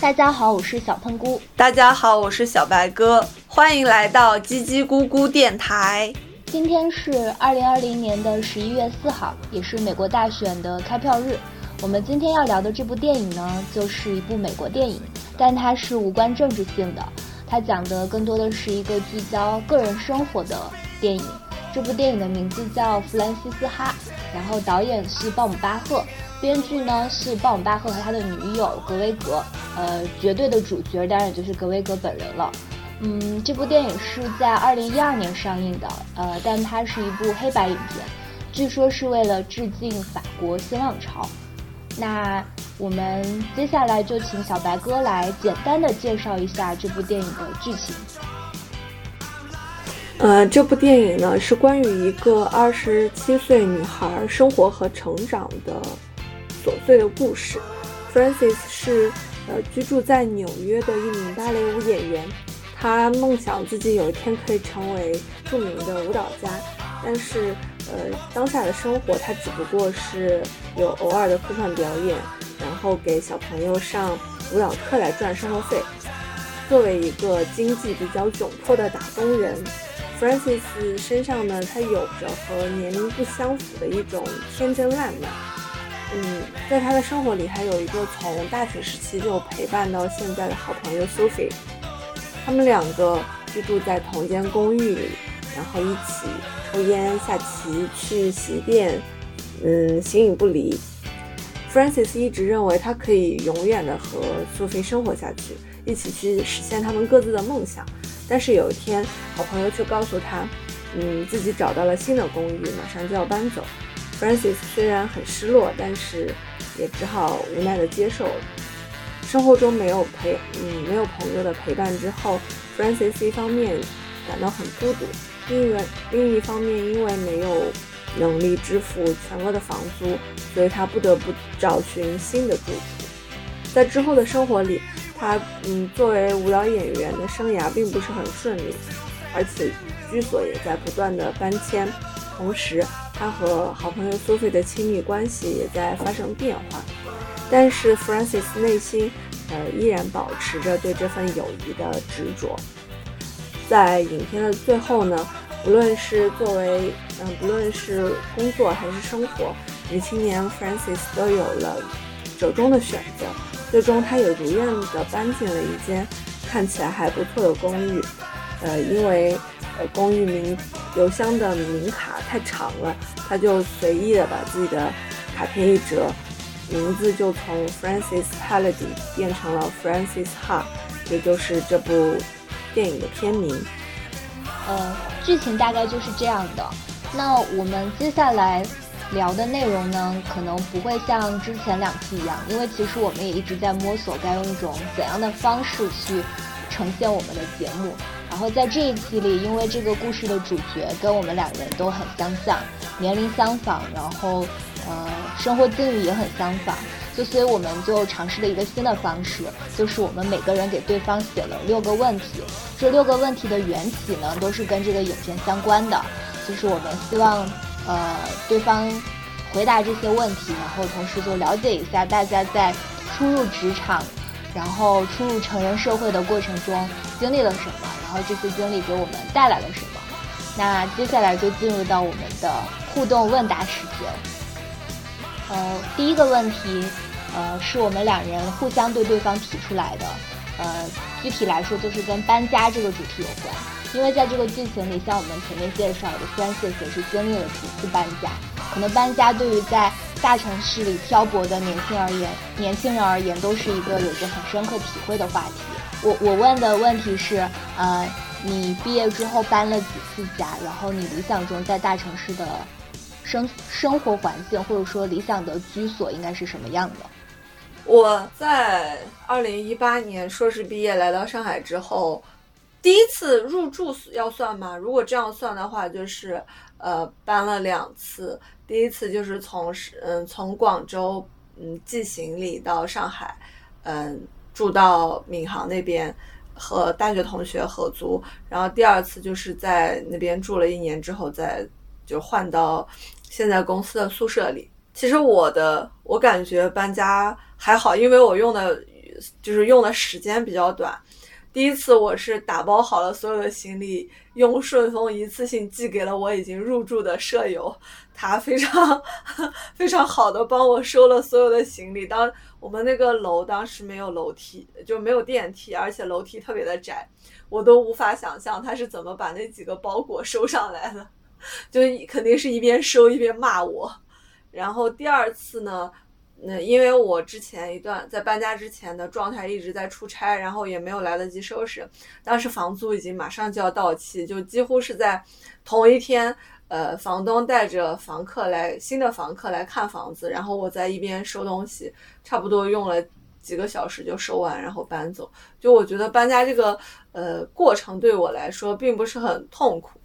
大家好，我是小喷菇。大家好，我是小白哥。欢迎来到叽叽咕咕电台。今天是二零二零年的十一月四号，也是美国大选的开票日。我们今天要聊的这部电影呢，就是一部美国电影，但它是无关政治性的。它讲的更多的是一个聚焦个人生活的电影。这部电影的名字叫《弗兰西斯哈》，然后导演是鲍姆巴赫，编剧呢是鲍姆巴赫和他的女友格威格。呃，绝对的主角当然就是格威格本人了。嗯，这部电影是在二零一二年上映的，呃，但它是一部黑白影片，据说是为了致敬法国新浪潮。那我们接下来就请小白哥来简单的介绍一下这部电影的剧情。呃，这部电影呢是关于一个二十七岁女孩生活和成长的琐碎的故事。Francis 是呃居住在纽约的一名芭蕾舞演员，她梦想自己有一天可以成为著名的舞蹈家，但是呃当下的生活她只不过是有偶尔的客串表演，然后给小朋友上舞蹈课来赚生活费。作为一个经济比较窘迫的打工人。Francis 身上呢，他有着和年龄不相符的一种天真烂漫。嗯，在他的生活里，还有一个从大学时期就陪伴到现在的好朋友 Sophie。他们两个居住在同间公寓里，然后一起抽烟、下棋、去洗衣店，嗯，形影不离。Francis 一直认为他可以永远的和 Sophie 生活下去，一起去实现他们各自的梦想。但是有一天，好朋友却告诉他，嗯，自己找到了新的公寓，马上就要搬走。Francis 虽然很失落，但是也只好无奈地接受了。生活中没有陪，嗯，没有朋友的陪伴之后，Francis 一方面感到很孤独，另一另一方面因为没有能力支付全额的房租，所以他不得不找寻新的住处。在之后的生活里。他嗯，作为舞蹈演员的生涯并不是很顺利，而且居所也在不断的搬迁。同时，他和好朋友苏菲的亲密关系也在发生变化。但是 Francis 内心呃依然保持着对这份友谊的执着。在影片的最后呢，不论是作为嗯，不论是工作还是生活，女青年 Francis 都有了折中的选择。最终，他也如愿的搬进了一间看起来还不错的公寓。呃，因为呃公寓名邮箱的名卡太长了，他就随意的把自己的卡片一折，名字就从 Francis Paladin 变成了 Francis Ha，也就是这部电影的片名。呃，剧情大概就是这样的。那我们接下来。聊的内容呢，可能不会像之前两期一样，因为其实我们也一直在摸索该用一种怎样的方式去呈现我们的节目。然后在这一期里，因为这个故事的主角跟我们两人都很相像，年龄相仿，然后呃生活境遇也很相仿，就所以我们就尝试了一个新的方式，就是我们每个人给对方写了六个问题，这六个问题的缘起呢，都是跟这个影片相关的，就是我们希望。呃，对方回答这些问题，然后同时就了解一下大家在初入职场，然后初入成人社会的过程中经历了什么，然后这些经历给我们带来了什么。那接下来就进入到我们的互动问答时间。呃，第一个问题，呃，是我们两人互相对对方提出来的，呃，具体来说就是跟搬家这个主题有关。因为在这个剧情里，像我们前面介绍的，Francis 也是经历了几次搬家。可能搬家对于在大城市里漂泊的年轻而言，年轻人而言，都是一个有着很深刻体会的话题。我我问的问题是，呃，你毕业之后搬了几次家？然后你理想中在大城市的生生活环境，或者说理想的居所应该是什么样的？我在二零一八年硕士毕业来到上海之后。第一次入住要算吗？如果这样算的话，就是呃搬了两次。第一次就是从嗯从广州嗯寄行李到上海，嗯住到闵行那边和大学同学合租。然后第二次就是在那边住了一年之后再就换到现在公司的宿舍里。其实我的我感觉搬家还好，因为我用的就是用的时间比较短。第一次我是打包好了所有的行李，用顺丰一次性寄给了我已经入住的舍友，他非常非常好的帮我收了所有的行李。当我们那个楼当时没有楼梯，就没有电梯，而且楼梯特别的窄，我都无法想象他是怎么把那几个包裹收上来的，就肯定是一边收一边骂我。然后第二次呢？那因为我之前一段在搬家之前的状态一直在出差，然后也没有来得及收拾。当时房租已经马上就要到期，就几乎是在同一天，呃，房东带着房客来新的房客来看房子，然后我在一边收东西，差不多用了几个小时就收完，然后搬走。就我觉得搬家这个呃过程对我来说并不是很痛苦，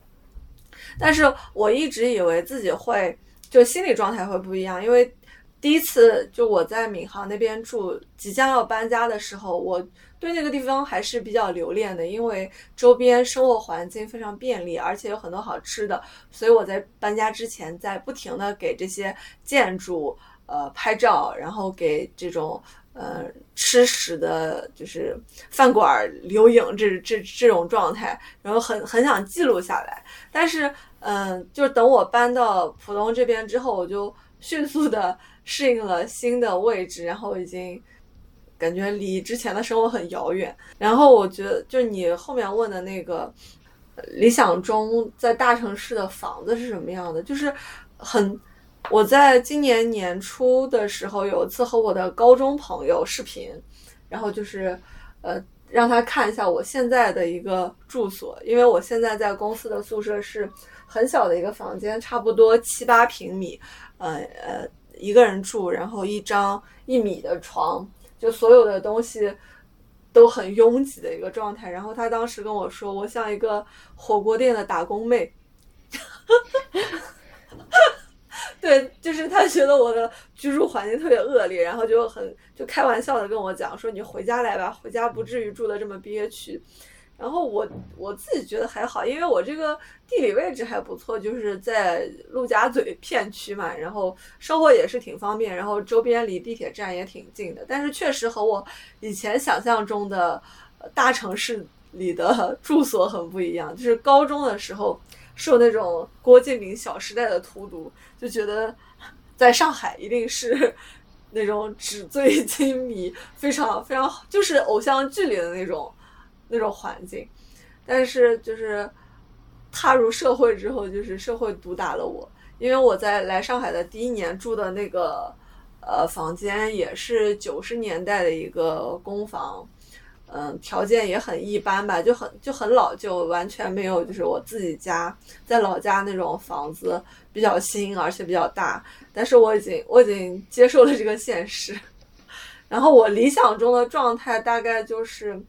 但是我一直以为自己会就心理状态会不一样，因为。第一次就我在闵行那边住，即将要搬家的时候，我对那个地方还是比较留恋的，因为周边生活环境非常便利，而且有很多好吃的，所以我在搬家之前在不停的给这些建筑呃拍照，然后给这种呃吃食的，就是饭馆留影这这这种状态，然后很很想记录下来。但是嗯，就是等我搬到浦东这边之后，我就迅速的。适应了新的位置，然后已经感觉离之前的生活很遥远。然后我觉得，就你后面问的那个理想中在大城市的房子是什么样的，就是很。我在今年年初的时候有一次和我的高中朋友视频，然后就是呃让他看一下我现在的一个住所，因为我现在在公司的宿舍是很小的一个房间，差不多七八平米，呃呃。一个人住，然后一张一米的床，就所有的东西都很拥挤的一个状态。然后他当时跟我说，我像一个火锅店的打工妹。对，就是他觉得我的居住环境特别恶劣，然后就很就开玩笑的跟我讲说：“你回家来吧，回家不至于住的这么憋屈。”然后我我自己觉得还好，因为我这个地理位置还不错，就是在陆家嘴 片区嘛，然后生活也是挺方便，然后周边离地铁站也挺近的。但是确实和我以前想象中的大城市里的 住所很不一样。就是高中的时候受那种郭敬明《小时代》的荼毒，就觉得在上海一定是那种纸醉金迷，非常非常就是偶像剧里的那种。那种环境，但是就是踏入社会之后，就是社会毒打了我。因为我在来上海的第一年住的那个呃房间也是九十年代的一个公房，嗯，条件也很一般吧，就很就很老旧，完全没有就是我自己家在老家那种房子比较新，而且比较大。但是我已经我已经接受了这个现实，然后我理想中的状态大概就是。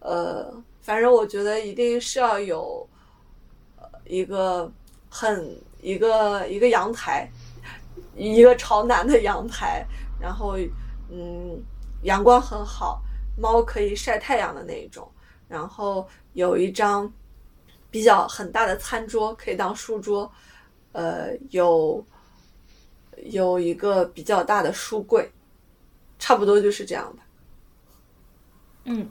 呃，反正我觉得一定是要有，一个很一个一个阳台，一个朝南的阳台，然后嗯，阳光很好，猫可以晒太阳的那一种，然后有一张比较很大的餐桌可以当书桌，呃，有有一个比较大的书柜，差不多就是这样吧。嗯。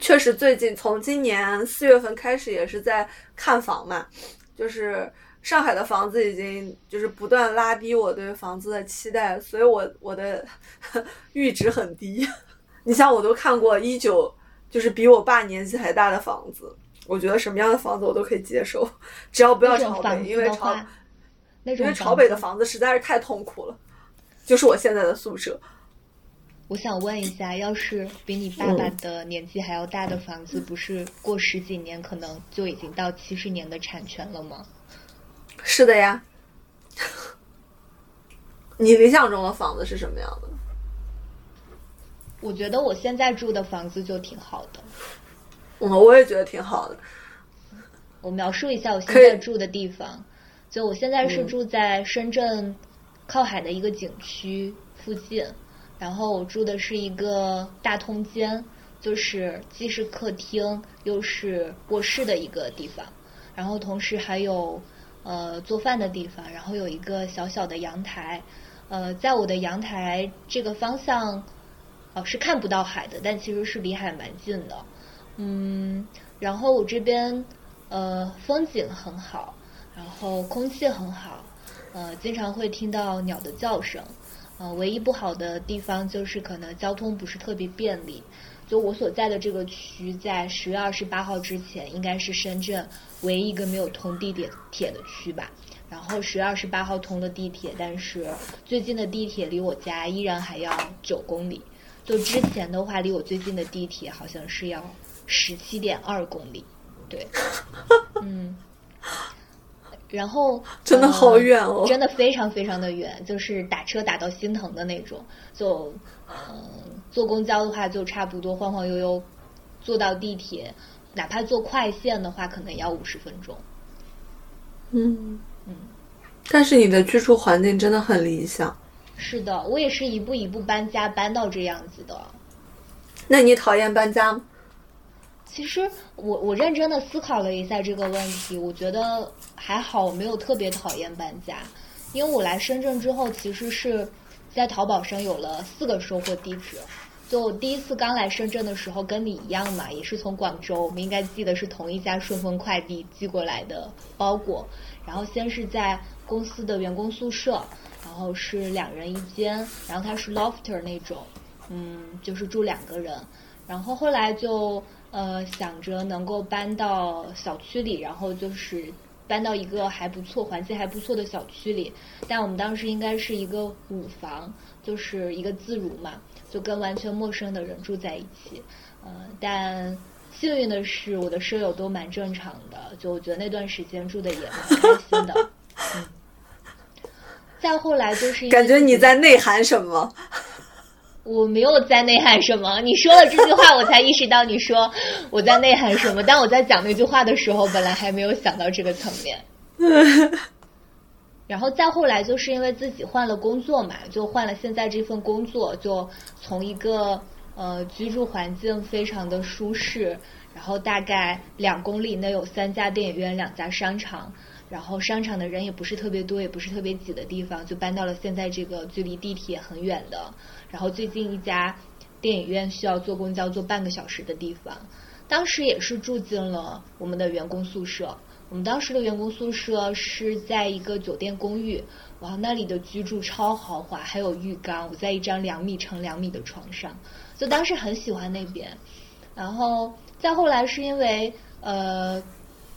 确实，最近从今年四月份开始也是在看房嘛，就是上海的房子已经就是不断拉低我对房子的期待，所以我我的 阈值很低。你像我都看过一九，就是比我爸年纪还大的房子，我觉得什么样的房子我都可以接受，只要不要朝北，因为朝因为朝北的房子实在是太痛苦了，就是我现在的宿舍。我想问一下，要是比你爸爸的年纪还要大的房子，不是过十几年可能就已经到七十年的产权了吗？是的呀。你理想中的房子是什么样的？我觉得我现在住的房子就挺好的。嗯，我也觉得挺好的。我描述一下我现在住的地方，就我现在是住在深圳靠海的一个景区附近。然后我住的是一个大通间，就是既是客厅又是卧室的一个地方，然后同时还有呃做饭的地方，然后有一个小小的阳台，呃，在我的阳台这个方向，哦是看不到海的，但其实是离海蛮近的，嗯，然后我这边呃风景很好，然后空气很好，呃，经常会听到鸟的叫声。呃，唯一不好的地方就是可能交通不是特别便利。就我所在的这个区，在十月二十八号之前，应该是深圳唯一一个没有通地铁铁的区吧。然后十月二十八号通了地铁，但是最近的地铁离我家依然还要九公里。就之前的话，离我最近的地铁好像是要十七点二公里。对，嗯。然后真的好远哦，真的非常非常的远，就是打车打到心疼的那种。就嗯，坐公交的话，就差不多晃晃悠悠坐到地铁，哪怕坐快线的话，可能也要五十分钟。嗯嗯，但是你的居住环境真的很理想。是的，我也是一步一步搬家搬到这样子的。那你讨厌搬家吗？其实我我认真的思考了一下这个问题，我觉得还好，我没有特别讨厌搬家，因为我来深圳之后，其实是在淘宝上有了四个收货地址。就第一次刚来深圳的时候，跟你一样嘛，也是从广州，我们应该记得是同一家顺丰快递寄过来的包裹。然后先是在公司的员工宿舍，然后是两人一间，然后它是 lofter 那种，嗯，就是住两个人。然后后来就。呃，想着能够搬到小区里，然后就是搬到一个还不错、环境还不错的小区里。但我们当时应该是一个五房，就是一个自如嘛，就跟完全陌生的人住在一起。呃，但幸运的是，我的舍友都蛮正常的，就我觉得那段时间住的也蛮开心的。嗯。再后来就是感觉你在内涵什么。我没有在内涵什么，你说了这句话，我才意识到你说我在内涵什么。但我在讲那句话的时候，本来还没有想到这个层面。然后再后来，就是因为自己换了工作嘛，就换了现在这份工作，就从一个呃居住环境非常的舒适，然后大概两公里内有三家电影院、两家商场，然后商场的人也不是特别多，也不是特别挤的地方，就搬到了现在这个距离地铁很远的。然后最近一家电影院需要坐公交坐半个小时的地方，当时也是住进了我们的员工宿舍。我们当时的员工宿舍是在一个酒店公寓，哇，那里的居住超豪华，还有浴缸。我在一张两米乘两米的床上，就当时很喜欢那边。然后再后来是因为呃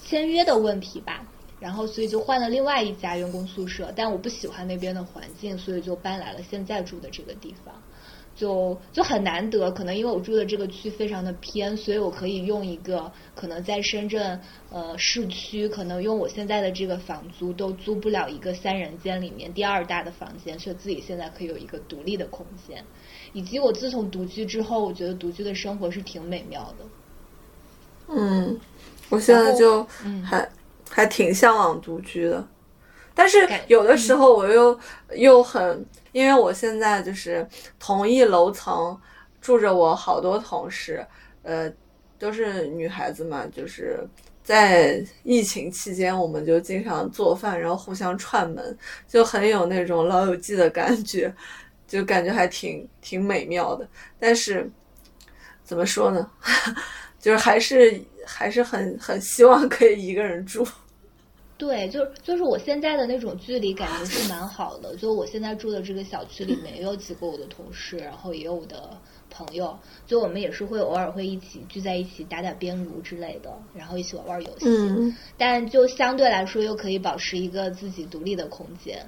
签约的问题吧，然后所以就换了另外一家员工宿舍，但我不喜欢那边的环境，所以就搬来了现在住的这个地方。就就很难得，可能因为我住的这个区非常的偏，所以我可以用一个可能在深圳呃市区，可能用我现在的这个房租都租不了一个三人间里面第二大的房间，却自己现在可以有一个独立的空间。以及我自从独居之后，我觉得独居的生活是挺美妙的。嗯，我现在就还还挺向往独居的，但是有的时候我又又很。因为我现在就是同一楼层住着我好多同事，呃，都是女孩子嘛，就是在疫情期间，我们就经常做饭，然后互相串门，就很有那种老友记的感觉，就感觉还挺挺美妙的。但是怎么说呢，就是还是还是很很希望可以一个人住。对，就是就是我现在的那种距离感觉是蛮好的。就我现在住的这个小区里面，也有几个我的同事，然后也有我的朋友。就我们也是会偶尔会一起聚在一起打打边炉之类的，然后一起玩玩游戏。嗯。但就相对来说，又可以保持一个自己独立的空间。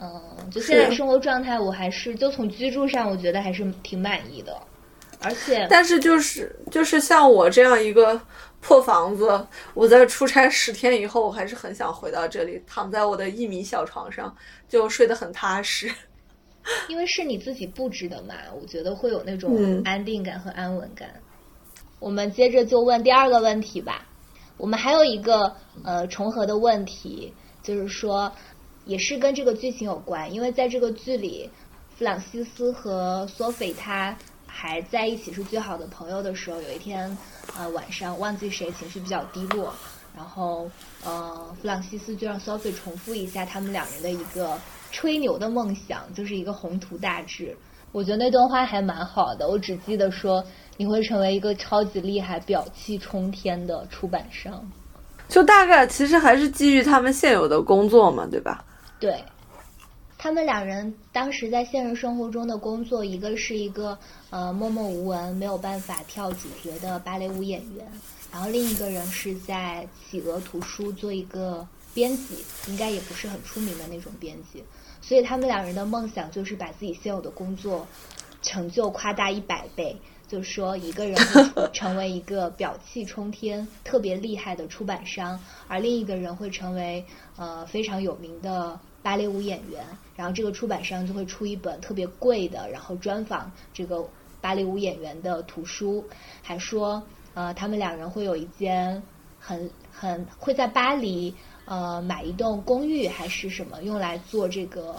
嗯，就现在生活状态，我还是就从居住上，我觉得还是挺满意的。而且，但是就是就是像我这样一个。破房子，我在出差十天以后，我还是很想回到这里，躺在我的一米小床上，就睡得很踏实。因为是你自己布置的嘛，我觉得会有那种安定感和安稳感。我们接着就问第二个问题吧。我们还有一个呃重合的问题，就是说也是跟这个剧情有关，因为在这个剧里，弗朗西斯和索菲他。还在一起是最好的朋友的时候，有一天，呃，晚上忘记谁情绪比较低落，然后呃，弗朗西斯就让 Sophie 重复一下他们两人的一个吹牛的梦想，就是一个宏图大志。我觉得那段话还蛮好的，我只记得说你会成为一个超级厉害、表气冲天的出版商。就大概其实还是基于他们现有的工作嘛，对吧？对，他们两人当时在现实生活中的工作，一个是一个呃默默无闻、没有办法跳主角的芭蕾舞演员，然后另一个人是在企鹅图书做一个编辑，应该也不是很出名的那种编辑。所以他们两人的梦想就是把自己现有的工作成就夸大一百倍，就是说一个人会 成为一个表气冲天、特别厉害的出版商，而另一个人会成为呃非常有名的芭蕾舞演员。然后这个出版商就会出一本特别贵的，然后专访这个芭蕾舞演员的图书，还说呃他们两人会有一间很很会在巴黎。呃，买一栋公寓还是什么，用来做这个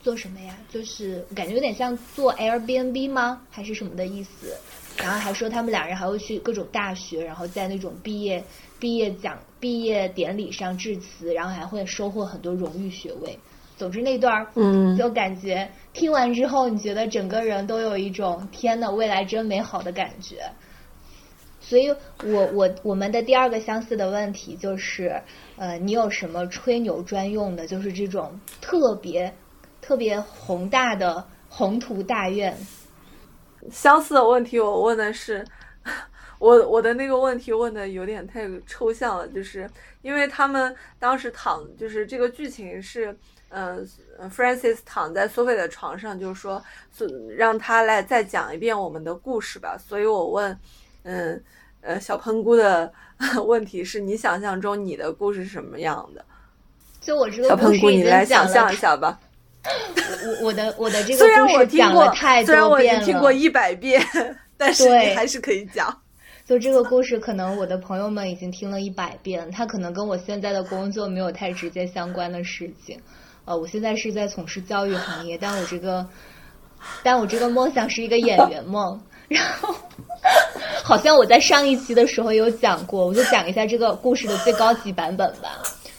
做什么呀？就是感觉有点像做 Airbnb 吗？还是什么的意思？然后还说他们两人还会去各种大学，然后在那种毕业毕业讲毕业典礼上致辞，然后还会收获很多荣誉学位。总之那段儿，嗯，就感觉听完之后，你觉得整个人都有一种天呐，未来真美好的感觉。所以，我我我们的第二个相似的问题就是，呃，你有什么吹牛专用的？就是这种特别特别宏大的宏图大愿。相似的问题，我问的是，我我的那个问题问的有点太抽象了，就是因为他们当时躺，就是这个剧情是，嗯，Francis 躺在苏菲的床上，就是说，让他来再讲一遍我们的故事吧。所以我问，嗯。呃，小喷菇的 问题是你想象中你的故事是什么样的？就我这个小喷菇，你来想象一下吧。我我的我的 这个故事讲了太多遍了。虽然我已经听过一百遍，但是你还是可以讲。就这个故事，可能我的朋友们已经听了一百遍，它可能跟我现在的工作没有太直接相关的事情。呃，我现在是在从事教育行业，但我这个，但我这个梦想是一个演员梦。然后，好像我在上一期的时候有讲过，我就讲一下这个故事的最高级版本吧。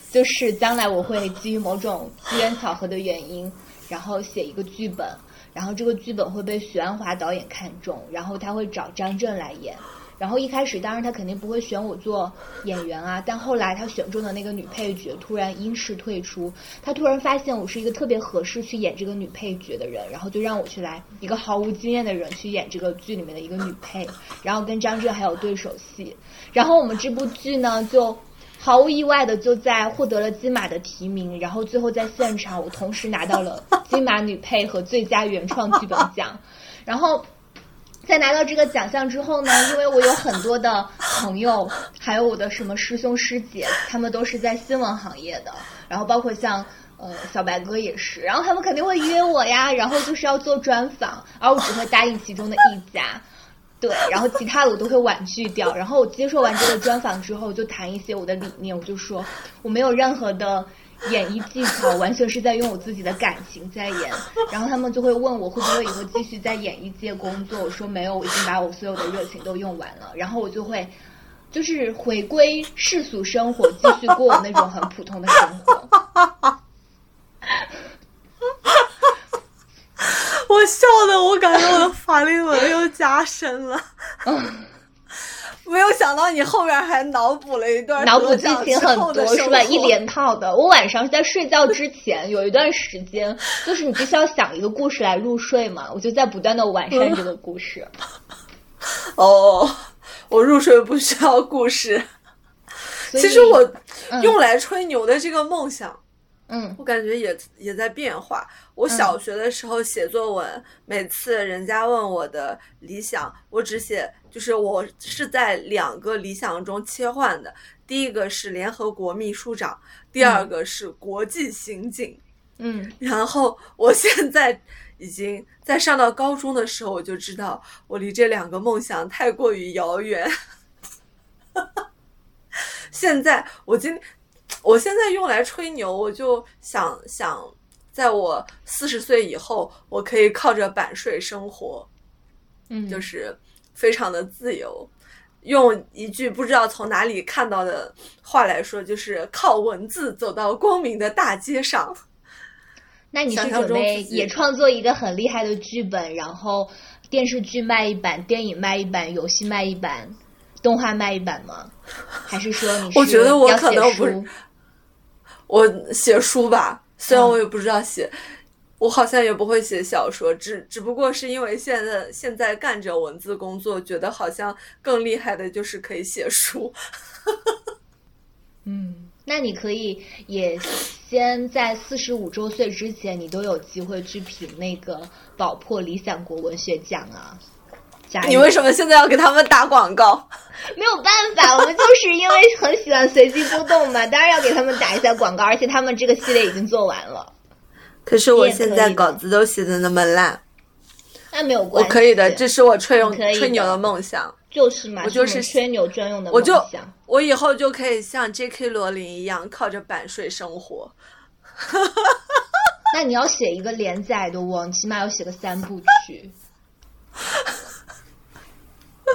就是将来我会基于某种机缘巧合的原因，然后写一个剧本，然后这个剧本会被许鞍华导演看中，然后他会找张震来演。然后一开始，当然他肯定不会选我做演员啊。但后来他选中的那个女配角突然因事退出，他突然发现我是一个特别合适去演这个女配角的人，然后就让我去来一个毫无经验的人去演这个剧里面的一个女配，然后跟张震还有对手戏。然后我们这部剧呢，就毫无意外的就在获得了金马的提名，然后最后在现场我同时拿到了金马女配和最佳原创剧本奖，然后。在拿到这个奖项之后呢，因为我有很多的朋友，还有我的什么师兄师姐，他们都是在新闻行业的，然后包括像呃小白哥也是，然后他们肯定会约我呀，然后就是要做专访，而我只会答应其中的一家，对，然后其他的我都会婉拒掉。然后我接受完这个专访之后，就谈一些我的理念，我就说我没有任何的。演绎技巧完全是在用我自己的感情在演，然后他们就会问我会不会以后继续在演艺界工作，我说没有，我已经把我所有的热情都用完了，然后我就会就是回归世俗生活，继续过我那种很普通的生活。我笑的，我感觉我的法令纹又加深了。没有想到你后面还脑补了一段，脑补剧情很多是吧？一连套的。我晚上在睡觉之前有一段时间，就是你必须要想一个故事来入睡嘛，我就在不断的完善这个故事。哦，我入睡不需要故事。其实我用来吹牛的这个梦想。嗯，我感觉也也在变化。我小学的时候写作文，每次人家问我的理想，我只写就是我是在两个理想中切换的。第一个是联合国秘书长，第二个是国际刑警。嗯，然后我现在已经在上到高中的时候，我就知道我离这两个梦想太过于遥远。现在我今。我现在用来吹牛，我就想想，在我四十岁以后，我可以靠着版税生活，嗯，就是非常的自由。用一句不知道从哪里看到的话来说，就是靠文字走到光明的大街上。那你是准备也创作一个很厉害的剧本，然后电视剧卖一版，电影卖一版，游戏卖一版，动画卖一版吗？还是说你？我觉得我可能不是，我写书吧，虽然我也不知道写。我好像也不会写小说，只只不过是因为现在现在干着文字工作，觉得好像更厉害的就是可以写书。嗯，那你可以也先在四十五周岁之前，你都有机会去评那个宝珀理想国文学奖啊。你为什么现在要给他们打广告？没有办法，我们就是因为很喜欢随机波动嘛，当然要给他们打一下广告，而且他们这个系列已经做完了。可是我现在稿子都写的那么烂，那没有关系，我可以的，这是我吹用吹牛的梦想，就是嘛，我就是吹牛专用的梦想，我以后就可以像 J.K. 罗琳一样靠着版税生活。那你要写一个连载的哦，起码要写个三部曲，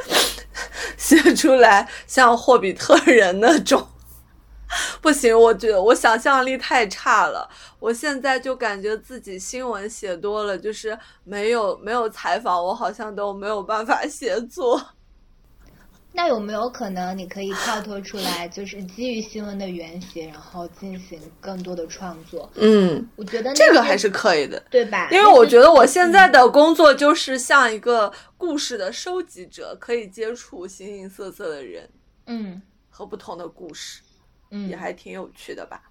写出来像霍比特人那种。不行，我觉得我想象力太差了。我现在就感觉自己新闻写多了，就是没有没有采访，我好像都没有办法写作。那有没有可能你可以跳脱出来，就是基于新闻的原型，然后进行更多的创作？嗯，我觉得这个还是可以的，对吧？因为我觉得我现在的工作就是像一个故事的收集者，可以接触形形色色的人，嗯，和不同的故事。嗯也还挺有趣的吧，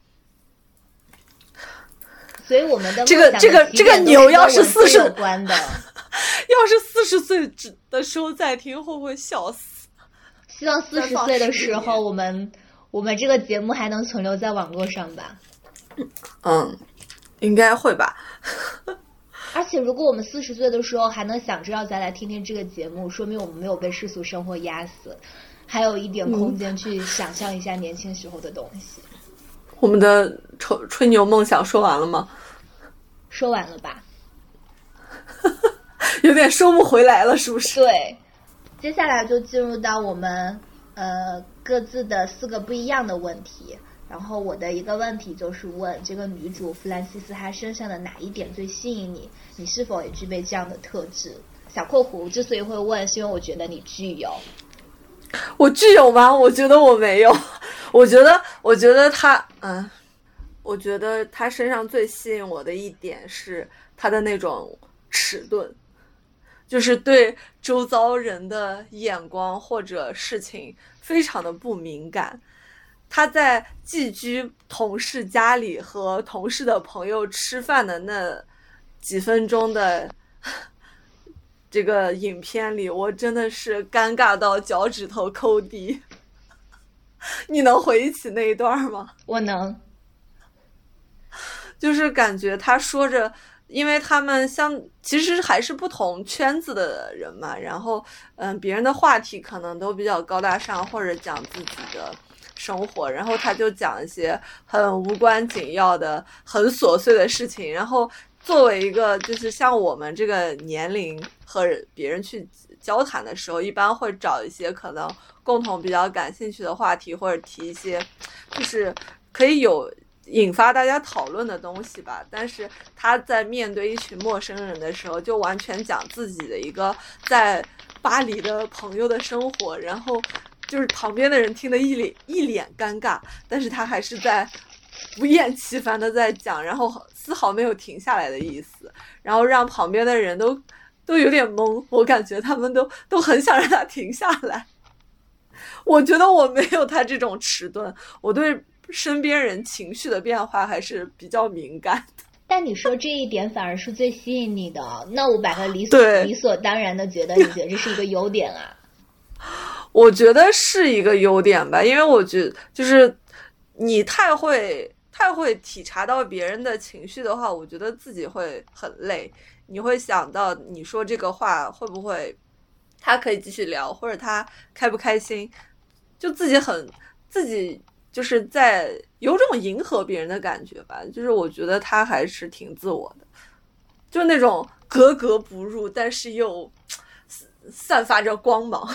所以我们的 这个这个这个牛要是四十关的，要是四十岁的时候再听，会不会笑死？希望四十岁的时候，我们我们这个节目还能存留在网络上吧？嗯，应该会吧。而且，如果我们四十岁的时候还能想着要再来听听这个节目，说明我们没有被世俗生活压死。还有一点空间去想象一下年轻时候的东西。我们的吹吹牛梦想说完了吗？说完了吧。有点收不回来了，是不是？对。接下来就进入到我们呃各自的四个不一样的问题。然后我的一个问题就是问这个女主弗兰西斯她身上的哪一点最吸引你？你是否也具备这样的特质？小括弧之所以会问，是因为我觉得你具有。我具有吗？我觉得我没有。我觉得，我觉得他，嗯，我觉得他身上最吸引我的一点是他的那种迟钝，就是对周遭人的眼光或者事情非常的不敏感。他在寄居同事家里和同事的朋友吃饭的那几分钟的。这个影片里，我真的是尴尬到脚趾头抠地。你能回忆起那一段吗？我能。就是感觉他说着，因为他们像其实还是不同圈子的人嘛，然后嗯，别人的话题可能都比较高大上，或者讲自己的生活，然后他就讲一些很无关紧要的、很琐碎的事情，然后。作为一个就是像我们这个年龄和别人去交谈的时候，一般会找一些可能共同比较感兴趣的话题，或者提一些就是可以有引发大家讨论的东西吧。但是他在面对一群陌生人的时候，就完全讲自己的一个在巴黎的朋友的生活，然后就是旁边的人听得一脸一脸尴尬，但是他还是在。不厌其烦的在讲，然后丝毫没有停下来的意思，然后让旁边的人都都有点懵。我感觉他们都都很想让他停下来。我觉得我没有他这种迟钝，我对身边人情绪的变化还是比较敏感的。但你说这一点反而是最吸引你的，那我把它理所 理所当然的觉得，你觉得这是一个优点啊？我觉得是一个优点吧，因为我觉得就是你太会。太会体察到别人的情绪的话，我觉得自己会很累。你会想到你说这个话会不会他可以继续聊，或者他开不开心，就自己很自己就是在有种迎合别人的感觉吧。就是我觉得他还是挺自我的，就那种格格不入，但是又散发着光芒。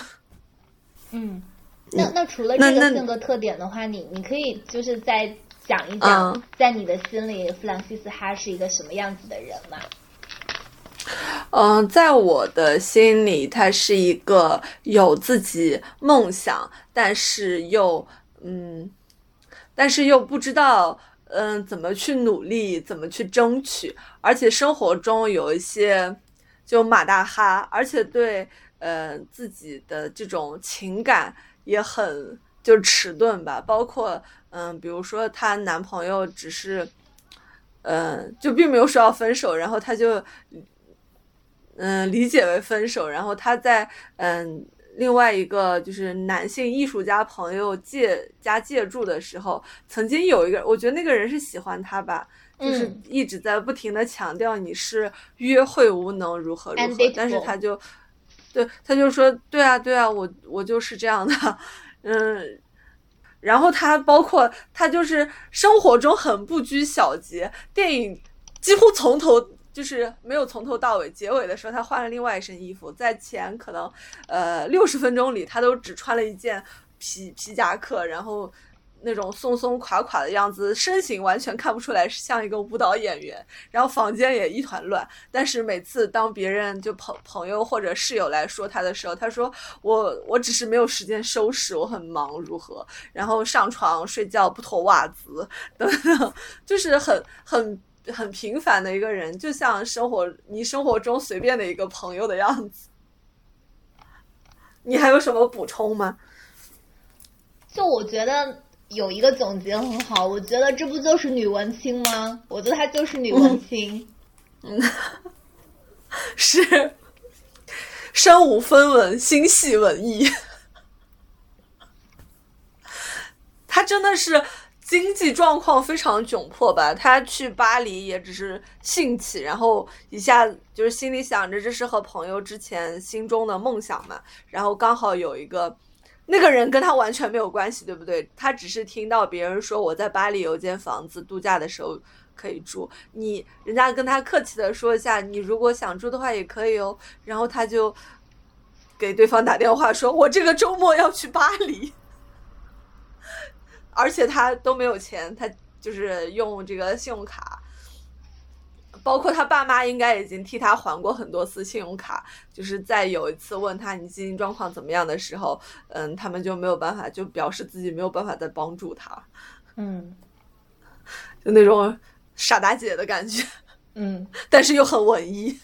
嗯，那那除了这个性格特点的话，你你可以就是再讲一讲，在你的心里，弗朗西斯哈是一个什么样子的人吗？嗯，在我的心里，他是一个有自己梦想，但是又嗯，但是又不知道嗯怎么去努力，怎么去争取，而且生活中有一些就马大哈，而且对呃自己的这种情感也很就迟钝吧，包括嗯，比如说她男朋友只是嗯，就并没有说要分手，然后她就。嗯，理解为分手，然后她在嗯另外一个就是男性艺术家朋友借家借住的时候，曾经有一个，我觉得那个人是喜欢他吧，就是一直在不停的强调你是约会无能如何如何，但是他就对他就说对啊对啊，我我就是这样的，嗯，然后他包括他就是生活中很不拘小节，电影几乎从头。就是没有从头到尾，结尾的时候他换了另外一身衣服，在前可能呃六十分钟里，他都只穿了一件皮皮夹克，然后那种松松垮垮的样子，身形完全看不出来像一个舞蹈演员，然后房间也一团乱。但是每次当别人就朋朋友或者室友来说他的时候，他说我我只是没有时间收拾，我很忙，如何？然后上床睡觉不脱袜子等等，就是很很。很平凡的一个人，就像生活你生活中随便的一个朋友的样子。你还有什么补充吗？就我觉得有一个总结很好，我觉得这不就是女文青吗？我觉得她就是女文 青。嗯，是身无分文，心系文艺。她真的是。经济状况非常窘迫吧？他去巴黎也只是兴起，然后一下就是心里想着这是和朋友之前心中的梦想嘛。然后刚好有一个那个人跟他完全没有关系，对不对？他只是听到别人说我在巴黎有间房子，度假的时候可以住。你人家跟他客气的说一下，你如果想住的话也可以哦。然后他就给对方打电话说：“我这个周末要去巴黎。”而且他都没有钱，他就是用这个信用卡，包括他爸妈应该已经替他还过很多次信用卡。就是在有一次问他你经济状况怎么样的时候，嗯，他们就没有办法，就表示自己没有办法再帮助他。嗯，就那种傻大姐的感觉。嗯，但是又很文艺。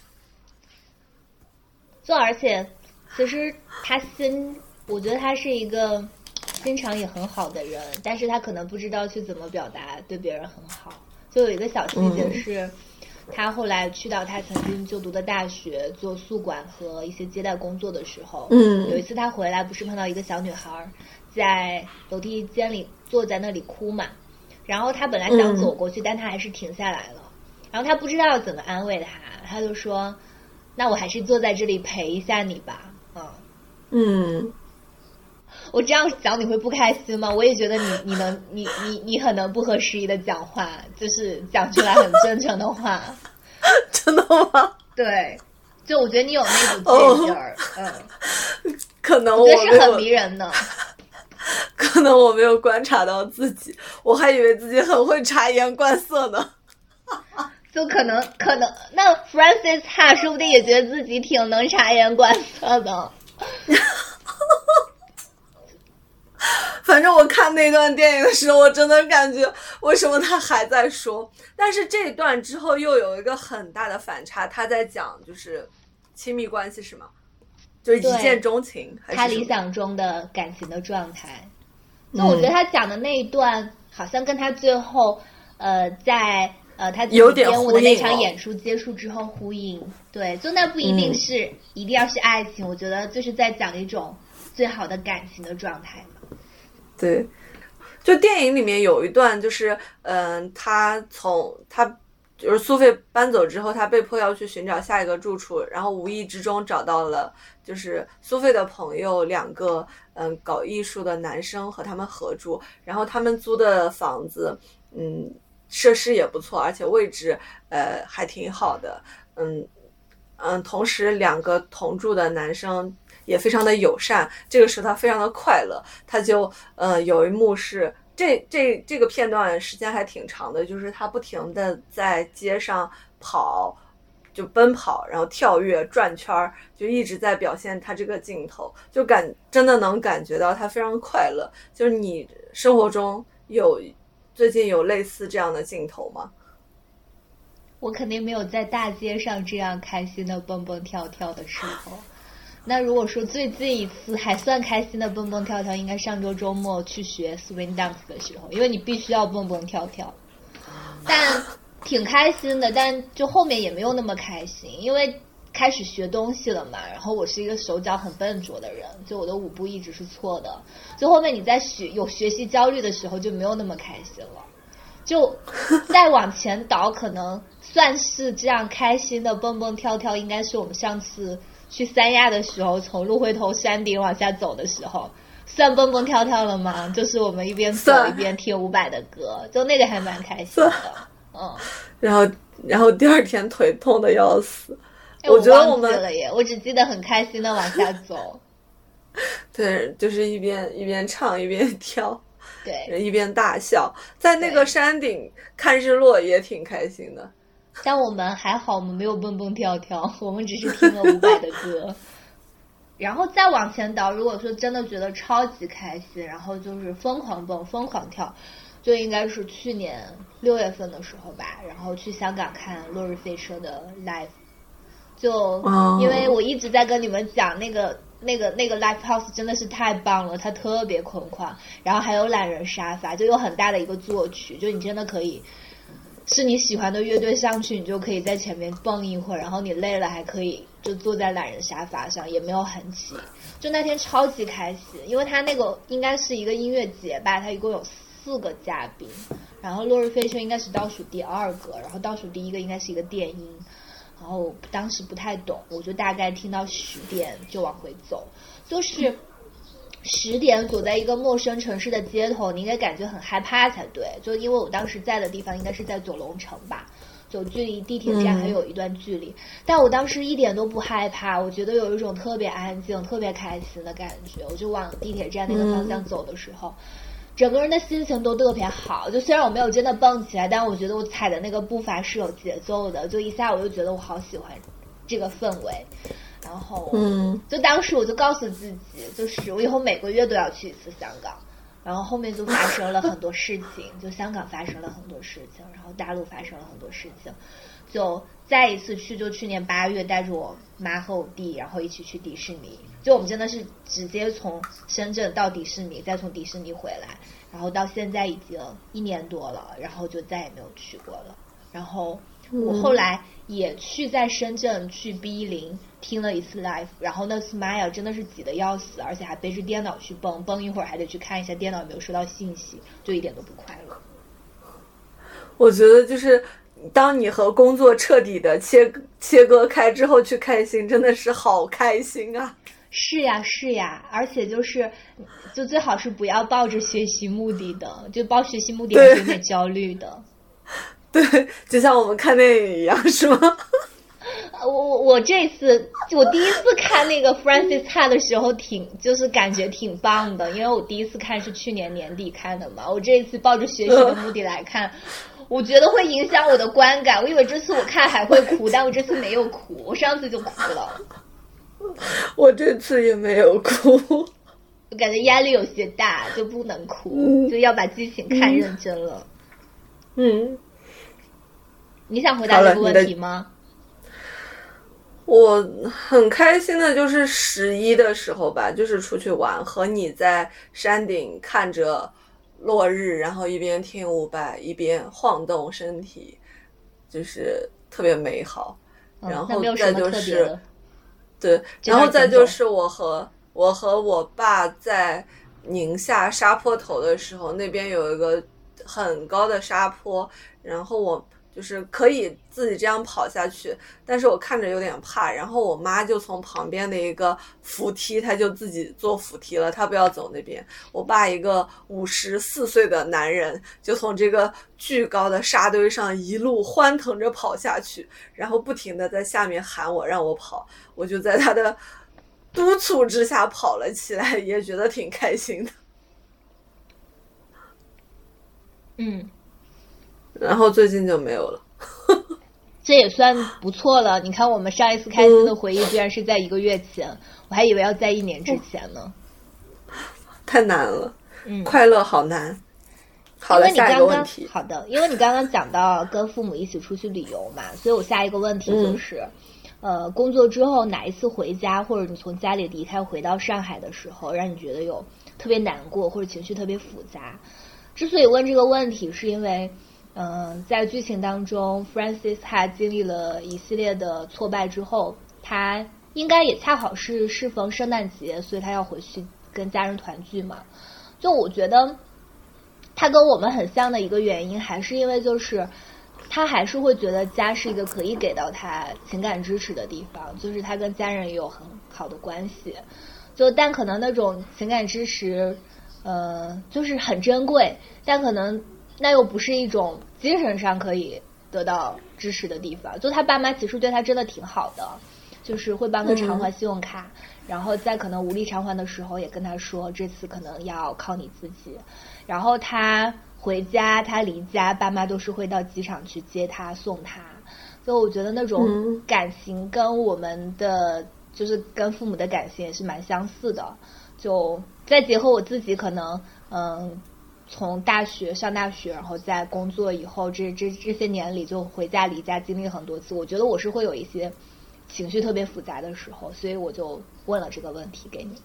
就而且，其实他心，我觉得他是一个。心肠也很好的人，但是他可能不知道去怎么表达对别人很好。就有一个小细节是，他后来去到他曾经就读的大学做宿管和一些接待工作的时候，嗯，有一次他回来，不是碰到一个小女孩在楼梯间里坐在那里哭嘛，然后他本来想走过去，但他还是停下来了。然后他不知道怎么安慰她，他就说：“那我还是坐在这里陪一下你吧。”嗯嗯。我这样讲你会不开心吗？我也觉得你你能你你你很能不合时宜的讲话，就是讲出来很真诚的话，真的吗？对，就我觉得你有那股劲儿，嗯，可能我觉得是很迷人的。可能我没有观察到自己，我还以为自己很会察言观色呢。就可能可能，那 Francis 哈说不定也觉得自己挺能察言观色的。反正我看那段电影的时候，我真的感觉为什么他还在说？但是这一段之后又有一个很大的反差，他在讲就是亲密关系是吗？就是一见钟情，他理想中的感情的状态。那我觉得他讲的那一段好像跟他最后呃在呃他有点编舞的那场演出结束之后呼应。对，就那不一定是一定要是爱情，我觉得就是在讲一种最好的感情的状态。对，就电影里面有一段，就是嗯，他从他就是苏菲搬走之后，他被迫要去寻找下一个住处，然后无意之中找到了就是苏菲的朋友两个嗯搞艺术的男生和他们合住，然后他们租的房子嗯设施也不错，而且位置呃还挺好的，嗯嗯，同时两个同住的男生也非常的友善。这个时候他非常的快乐，他就呃有一幕是这这这个片段时间还挺长的，就是他不停的在街上跑。就奔跑，然后跳跃、转圈儿，就一直在表现他这个镜头，就感真的能感觉到他非常快乐。就是你生活中有最近有类似这样的镜头吗？我肯定没有在大街上这样开心的蹦蹦跳跳的时候。那如果说最近一次还算开心的蹦蹦跳跳，应该上周周末去学 swing dance 的时候，因为你必须要蹦蹦跳跳，但。挺开心的，但就后面也没有那么开心，因为开始学东西了嘛。然后我是一个手脚很笨拙的人，就我的舞步一直是错的。就后面你在学有学习焦虑的时候，就没有那么开心了。就 再往前倒，可能算是这样开心的蹦蹦跳跳，应该是我们上次去三亚的时候，从鹿回头山顶往下走的时候，算蹦蹦跳跳了吗？就是我们一边走一边听伍佰的歌，就那个还蛮开心的。嗯，然后，然后第二天腿痛的要死。我觉得我们了耶，我只记得很开心的往下走。对，就是一边一边唱一边跳，对，一边大笑，在那个山顶看日落也挺开心的。但我们还好，我们没有蹦蹦跳跳，我们只是听了伍佰的歌。然后再往前倒，如果说真的觉得超级开心，然后就是疯狂蹦、疯狂跳。就应该是去年六月份的时候吧，然后去香港看落日飞车的 live，就因为我一直在跟你们讲那个那个那个 live house 真的是太棒了，它特别空旷，然后还有懒人沙发，就有很大的一个作曲，就你真的可以是你喜欢的乐队上去，你就可以在前面蹦一会儿，然后你累了还可以就坐在懒人沙发上，也没有很挤，就那天超级开心，因为它那个应该是一个音乐节吧，它一共有。四个嘉宾，然后《落日飞车》应该是倒数第二个，然后倒数第一个应该是一个电音，然后当时不太懂，我就大概听到十点就往回走，就是十点走在一个陌生城市的街头，你应该感觉很害怕才对，就因为我当时在的地方应该是在九龙城吧，就距离地铁站还有一段距离，但我当时一点都不害怕，我觉得有一种特别安静、特别开心的感觉，我就往地铁站那个方向走的时候。整个人的心情都特别好，就虽然我没有真的蹦起来，但我觉得我踩的那个步伐是有节奏的，就一下我就觉得我好喜欢这个氛围，然后，嗯，就当时我就告诉自己，就是我以后每个月都要去一次香港，然后后面就发生了很多事情，就香港发生了很多事情，然后大陆发生了很多事情，就。再一次去就去年八月带着我妈和我弟，然后一起去迪士尼。就我们真的是直接从深圳到迪士尼，再从迪士尼回来，然后到现在已经一年多了，然后就再也没有去过了。然后我后来也去在深圳去 B 零听了一次 live，然后那 Smile 真的是挤得要死，而且还背着电脑去蹦，蹦一会儿还得去看一下电脑有没有收到信息，就一点都不快乐。我觉得就是。当你和工作彻底的切切割开之后去开心，真的是好开心啊！是呀，是呀，而且就是，就最好是不要抱着学习目的的，就抱学习目的有点焦虑的。对，就像我们看电影一样，是吗？我我我这次我第一次看那个 Francis Ha 的时候，挺就是感觉挺棒的，因为我第一次看是去年年底看的嘛，我这一次抱着学习的目的来看。我觉得会影响我的观感。我以为这次我看还会哭，但我这次没有哭。我上次就哭了。我这次也没有哭。我感觉压力有些大，就不能哭，就要把剧情看认真了。嗯。你想回答这个问题吗？我很开心的，就是十一的时候吧，就是出去玩，和你在山顶看着。落日，然后一边听伍佰，一边晃动身体，就是特别美好。然后再就是，对，然后再就是我和我和我爸在宁夏沙坡头的时候，那边有一个很高的沙坡，然后我。就是可以自己这样跑下去，但是我看着有点怕。然后我妈就从旁边的一个扶梯，她就自己坐扶梯了，她不要走那边。我爸一个五十四岁的男人，就从这个巨高的沙堆上一路欢腾着跑下去，然后不停的在下面喊我让我跑，我就在他的督促之下跑了起来，也觉得挺开心的。嗯，然后最近就没有了，这也算不错了。你看，我们上一次开心的回忆居然是在一个月前，我还以为要在一年之前呢。太难了，嗯，快乐好难。好的，下一个问题。好的，因为你刚刚讲到跟父母一起出去旅游嘛，所以我下一个问题就是，呃，工作之后哪一次回家，或者你从家里离开回到上海的时候，让你觉得有特别难过或者情绪特别复杂？之所以问这个问题，是因为，嗯，在剧情当中 f r a n c i s 他经历了一系列的挫败之后，他应该也恰好是适逢圣诞节，所以他要回去跟家人团聚嘛。就我觉得，他跟我们很像的一个原因，还是因为就是他还是会觉得家是一个可以给到他情感支持的地方，就是他跟家人也有很好的关系。就但可能那种情感支持。呃，就是很珍贵，但可能那又不是一种精神上可以得到支持的地方。就他爸妈其实对他真的挺好的，就是会帮他偿还信用卡，然后在可能无力偿还的时候也跟他说，这次可能要靠你自己。然后他回家，他离家，爸妈都是会到机场去接他送他。所以我觉得那种感情跟我们的就是跟父母的感情也是蛮相似的。就再结合我自己，可能嗯，从大学上大学，然后在工作以后，这这这些年里就回家离家经历很多次，我觉得我是会有一些情绪特别复杂的时候，所以我就问了这个问题给你。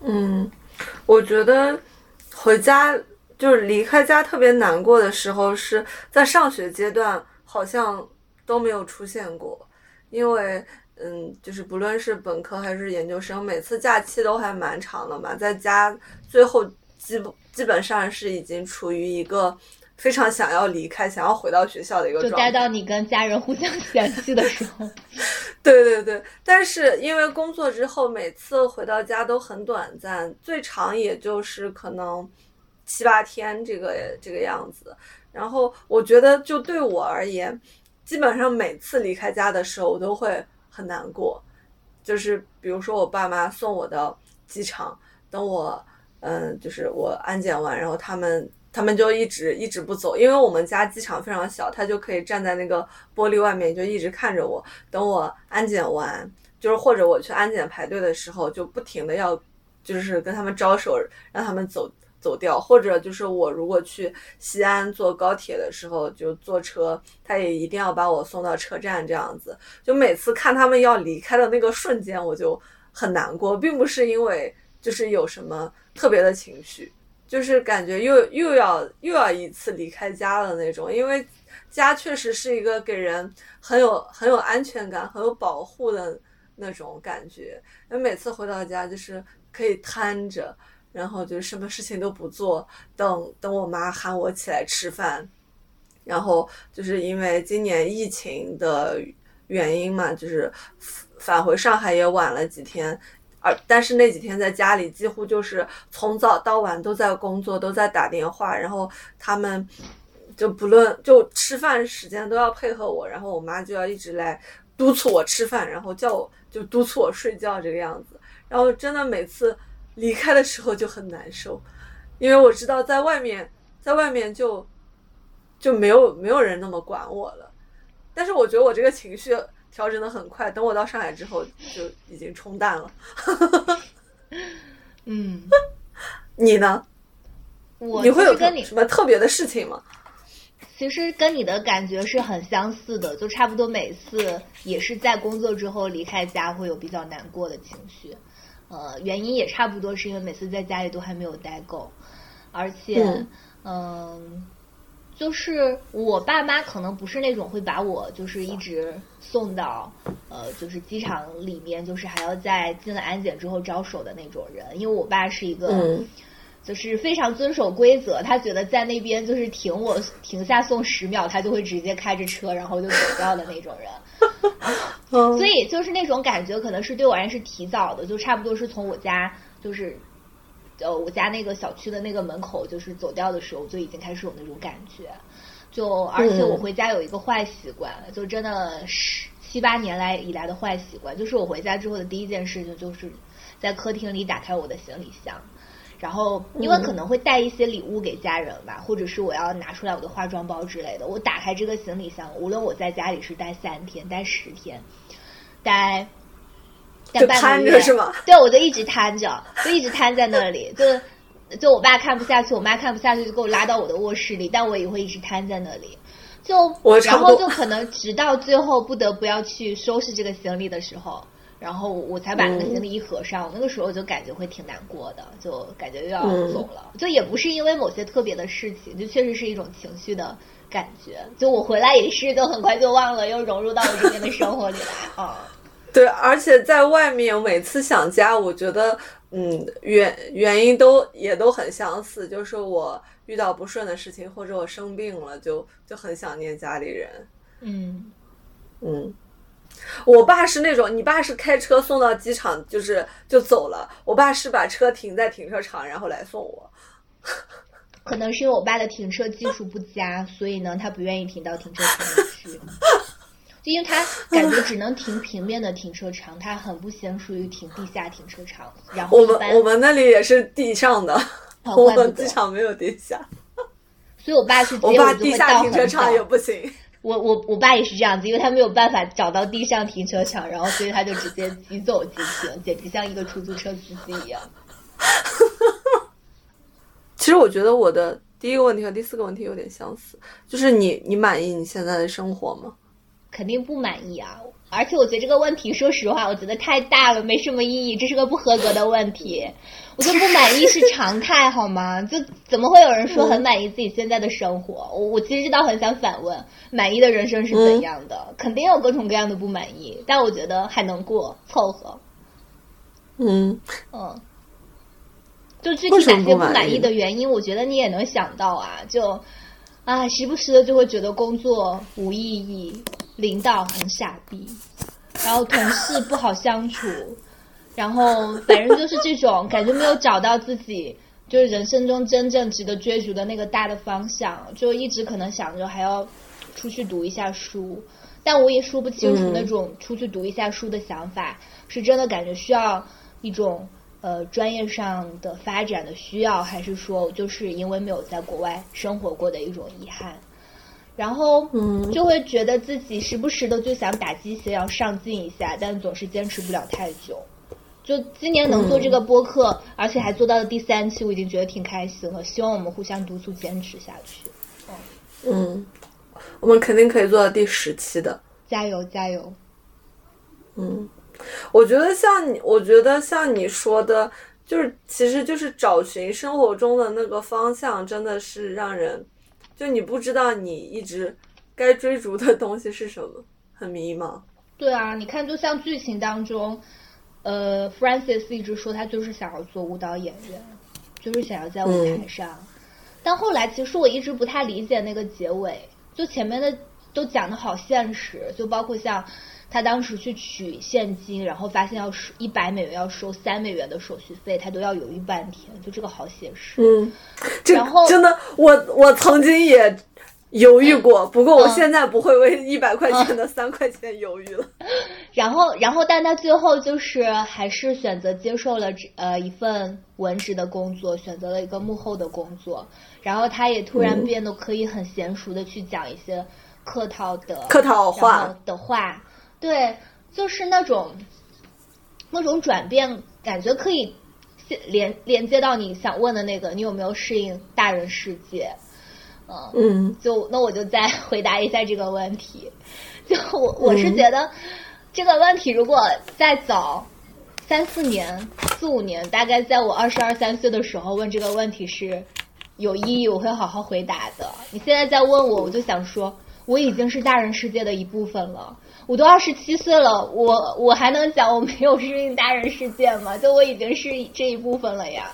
嗯，我觉得回家就是离开家特别难过的时候，是在上学阶段好像都没有出现过，因为。嗯，就是不论是本科还是研究生，每次假期都还蛮长的嘛，在家最后基基本上是已经处于一个非常想要离开、想要回到学校的一个状态。就待到你跟家人互相嫌弃的时候。对对对，但是因为工作之后，每次回到家都很短暂，最长也就是可能七八天这个这个样子。然后我觉得，就对我而言，基本上每次离开家的时候，我都会。很难过，就是比如说我爸妈送我到机场，等我，嗯，就是我安检完，然后他们他们就一直一直不走，因为我们家机场非常小，他就可以站在那个玻璃外面，就一直看着我，等我安检完，就是或者我去安检排队的时候，就不停的要，就是跟他们招手，让他们走。走掉，或者就是我如果去西安坐高铁的时候，就坐车，他也一定要把我送到车站这样子。就每次看他们要离开的那个瞬间，我就很难过，并不是因为就是有什么特别的情绪，就是感觉又又要又要一次离开家的那种。因为家确实是一个给人很有很有安全感、很有保护的那种感觉。因为每次回到家，就是可以瘫着。然后就什么事情都不做，等等我妈喊我起来吃饭，然后就是因为今年疫情的原因嘛，就是返回上海也晚了几天，而但是那几天在家里几乎就是从早到晚都在工作，都在打电话，然后他们就不论就吃饭时间都要配合我，然后我妈就要一直来督促我吃饭，然后叫我就督促我睡觉这个样子，然后真的每次。离开的时候就很难受，因为我知道在外面，在外面就就没有没有人那么管我了。但是我觉得我这个情绪调整的很快，等我到上海之后就已经冲淡了。嗯，你呢？我你会有跟你什么特别的事情吗？其实跟你的感觉是很相似的，就差不多每次也是在工作之后离开家会有比较难过的情绪。呃，原因也差不多，是因为每次在家里都还没有待够，而且，嗯，就是我爸妈可能不是那种会把我就是一直送到呃，就是机场里面，就是还要在进了安检之后招手的那种人，因为我爸是一个，就是非常遵守规则，他觉得在那边就是停我停下送十秒，他就会直接开着车然后就走掉的那种人。所以就是那种感觉，可能是对我而言是提早的，就差不多是从我家就是，呃，我家那个小区的那个门口，就是走掉的时候，就已经开始有那种感觉。就而且我回家有一个坏习惯，就真的十七八年来以来的坏习惯，就是我回家之后的第一件事情就是在客厅里打开我的行李箱，然后因为可能会带一些礼物给家人吧，或者是我要拿出来我的化妆包之类的，我打开这个行李箱，无论我在家里是待三天、待十天、待待半个月，是吗？对，我就一直瘫着，就一直瘫在那里，就。就我爸看不下去，我妈看不下去，就给我拉到我的卧室里，但我也会一直瘫在那里。就然后就可能直到最后不得不要去收拾这个行李的时候，然后我才把那个行李一合上。那个时候就感觉会挺难过的，就感觉又要走了。就也不是因为某些特别的事情，就确实是一种情绪的感觉。就我回来也是，就很快就忘了，又融入到我这边的生活里来啊。对，而且在外面每次想家，我觉得。嗯，原原因都也都很相似，就是我遇到不顺的事情，或者我生病了，就就很想念家里人。嗯嗯，我爸是那种，你爸是开车送到机场，就是就走了。我爸是把车停在停车场，然后来送我。可能是因为我爸的停车技术不佳，所以呢，他不愿意停到停车场里去。就因为它感觉只能停平面的停车场，它很不娴熟于停地下停车场。然后我们我们那里也是地上的，我们机场没有地下。所以我爸去接我爸地下停车场也不行。我我我爸也是这样子，因为他没有办法找到地上停车场，然后所以他就直接急走急停，简直像一个出租车司机一样。其实我觉得我的第一个问题和第四个问题有点相似，就是你你满意你现在的生活吗？肯定不满意啊！而且我觉得这个问题，说实话，我觉得太大了，没什么意义，这是个不合格的问题。我觉得不满意是常态，好吗？就怎么会有人说很满意自己现在的生活？我我其实倒很想反问，满意的人生是怎样的？肯定有各种各样的不满意，但我觉得还能过，凑合。嗯嗯，就具体哪些不满意的原因，我觉得你也能想到啊，就。啊，时不时的就会觉得工作无意义，领导很傻逼，然后同事不好相处，然后反正就是这种感觉，没有找到自己就是人生中真正值得追逐的那个大的方向，就一直可能想着还要出去读一下书，但我也说不清楚那种出去读一下书的想法，是真的感觉需要一种。呃，专业上的发展的需要，还是说就是因为没有在国外生活过的一种遗憾，然后嗯，就会觉得自己时不时的就想打鸡血要上进一下，但总是坚持不了太久。就今年能做这个播客，而且还做到了第三期，我已经觉得挺开心了。希望我们互相督促坚持下去。嗯，我们肯定可以做到第十期的。加油，加油。嗯。我觉得像你，我觉得像你说的，就是其实就是找寻生活中的那个方向，真的是让人，就你不知道你一直该追逐的东西是什么，很迷茫。对啊，你看，就像剧情当中，呃，Francis 一直说他就是想要做舞蹈演员，就是想要在舞台上，但后来其实我一直不太理解那个结尾，就前面的都讲的好现实，就包括像。他当时去取现金，然后发现要收一百美元，要收三美元的手续费，他都要犹豫半天。就这个好写实。嗯，然后真的，我我曾经也犹豫过，不过我现在不会为一百块钱的三块钱犹豫了。然后，然后，但他最后就是还是选择接受了呃一份文职的工作，选择了一个幕后的工作。然后他也突然变得可以很娴熟的去讲一些客套的客套话的话。对，就是那种那种转变，感觉可以连连接到你想问的那个，你有没有适应大人世界？嗯嗯，就那我就再 回答一下这个问题。就我我是觉得这个问题，如果再早三四年、四五年，大概在我二十二三岁的时候问这个问题是有意义，我会好好回答的。你现在在问我，我就想说，我已经是大人世界的一部分了。我都二十七岁了，我我还能讲我没有适应大人世界吗？就我已经是这一部分了呀。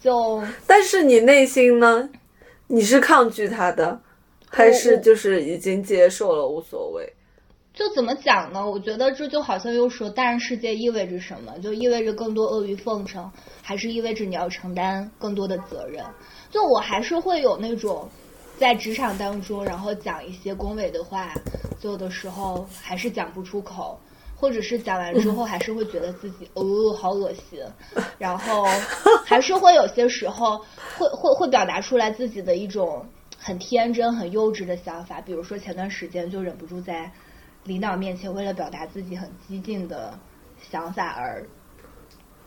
就但是你内心呢？你是抗拒他的，还是就是已经接受了无所谓？就怎么讲呢？我觉得这就好像又说大人世界意味着什么？就意味着更多阿谀奉承，还是意味着你要承担更多的责任？就我还是会有那种。在职场当中，然后讲一些恭维的话，有的时候还是讲不出口，或者是讲完之后还是会觉得自己哦好恶心，然后还是会有些时候会会会表达出来自己的一种很天真、很幼稚的想法，比如说前段时间就忍不住在领导面前为了表达自己很激进的想法而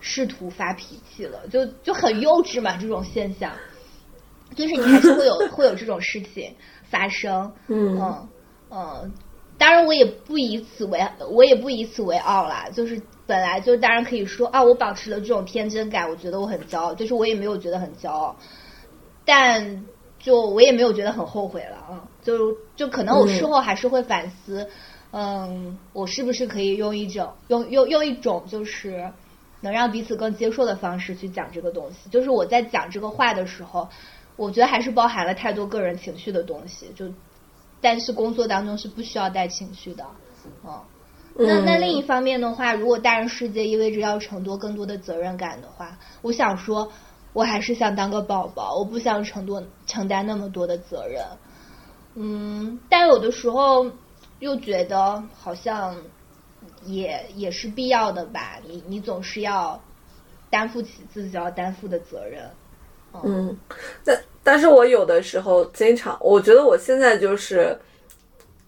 试图发脾气了，就就很幼稚嘛这种现象。就是你还是会有 会有这种事情发生，嗯嗯，当然我也不以此为我也不以此为傲啦。就是本来就当然可以说啊，我保持了这种天真感，我觉得我很骄傲。就是我也没有觉得很骄傲，但就我也没有觉得很后悔了啊。就就可能我事后还是会反思，嗯，我是不是可以用一种用用用一种就是能让彼此更接受的方式去讲这个东西。就是我在讲这个话的时候。我觉得还是包含了太多个人情绪的东西，就，但是工作当中是不需要带情绪的，嗯，那那另一方面的话，如果大人世界意味着要承多更多的责任感的话，我想说，我还是想当个宝宝，我不想承多承担那么多的责任，嗯，但有的时候又觉得好像也也是必要的吧，你你总是要担负起自己要担负的责任，嗯，但。但是我有的时候经常，我觉得我现在就是，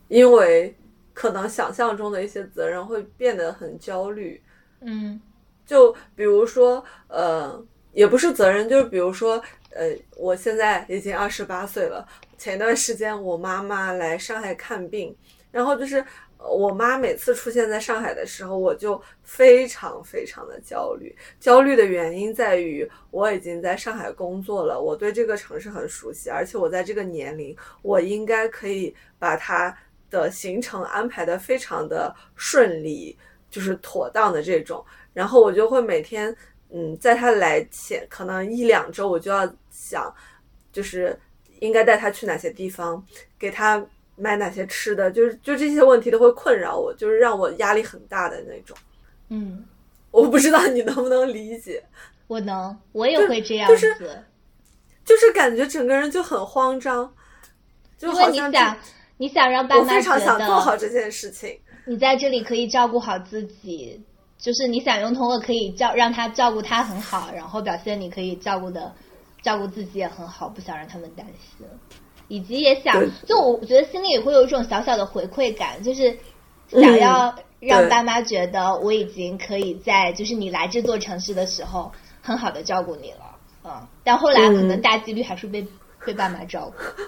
因为可能想象中的一些责任会变得很焦虑，嗯，就比如说，呃，也不是责任，就是比如说，呃，我现在已经二十八岁了，前段时间我妈妈来上海看病，然后就是。我妈每次出现在上海的时候，我就非常非常的焦虑。焦虑的原因在于，我已经在上海工作了，我对这个城市很熟悉，而且我在这个年龄，我应该可以把它的行程安排的非常的顺利，就是妥当的这种。然后我就会每天，嗯，在他来前可能一两周，我就要想，就是应该带他去哪些地方，给他。买哪些吃的，就是就这些问题都会困扰我，就是让我压力很大的那种。嗯，我不知道你能不能理解。我能，我也会这样子。就是感觉整个人就很慌张，就好像你想，你想让爸妈我非常想做好这件事情。你在这里可以照顾好自己，就是你想用通过可以照让他照顾他很好，然后表现你可以照顾的照顾自己也很好，不想让他们担心。以及也想，就我觉得心里也会有一种小小的回馈感，就是想要让爸妈觉得我已经可以在，就是你来这座城市的时候，很好的照顾你了，嗯。但后来可能大几率还是被被爸妈照顾。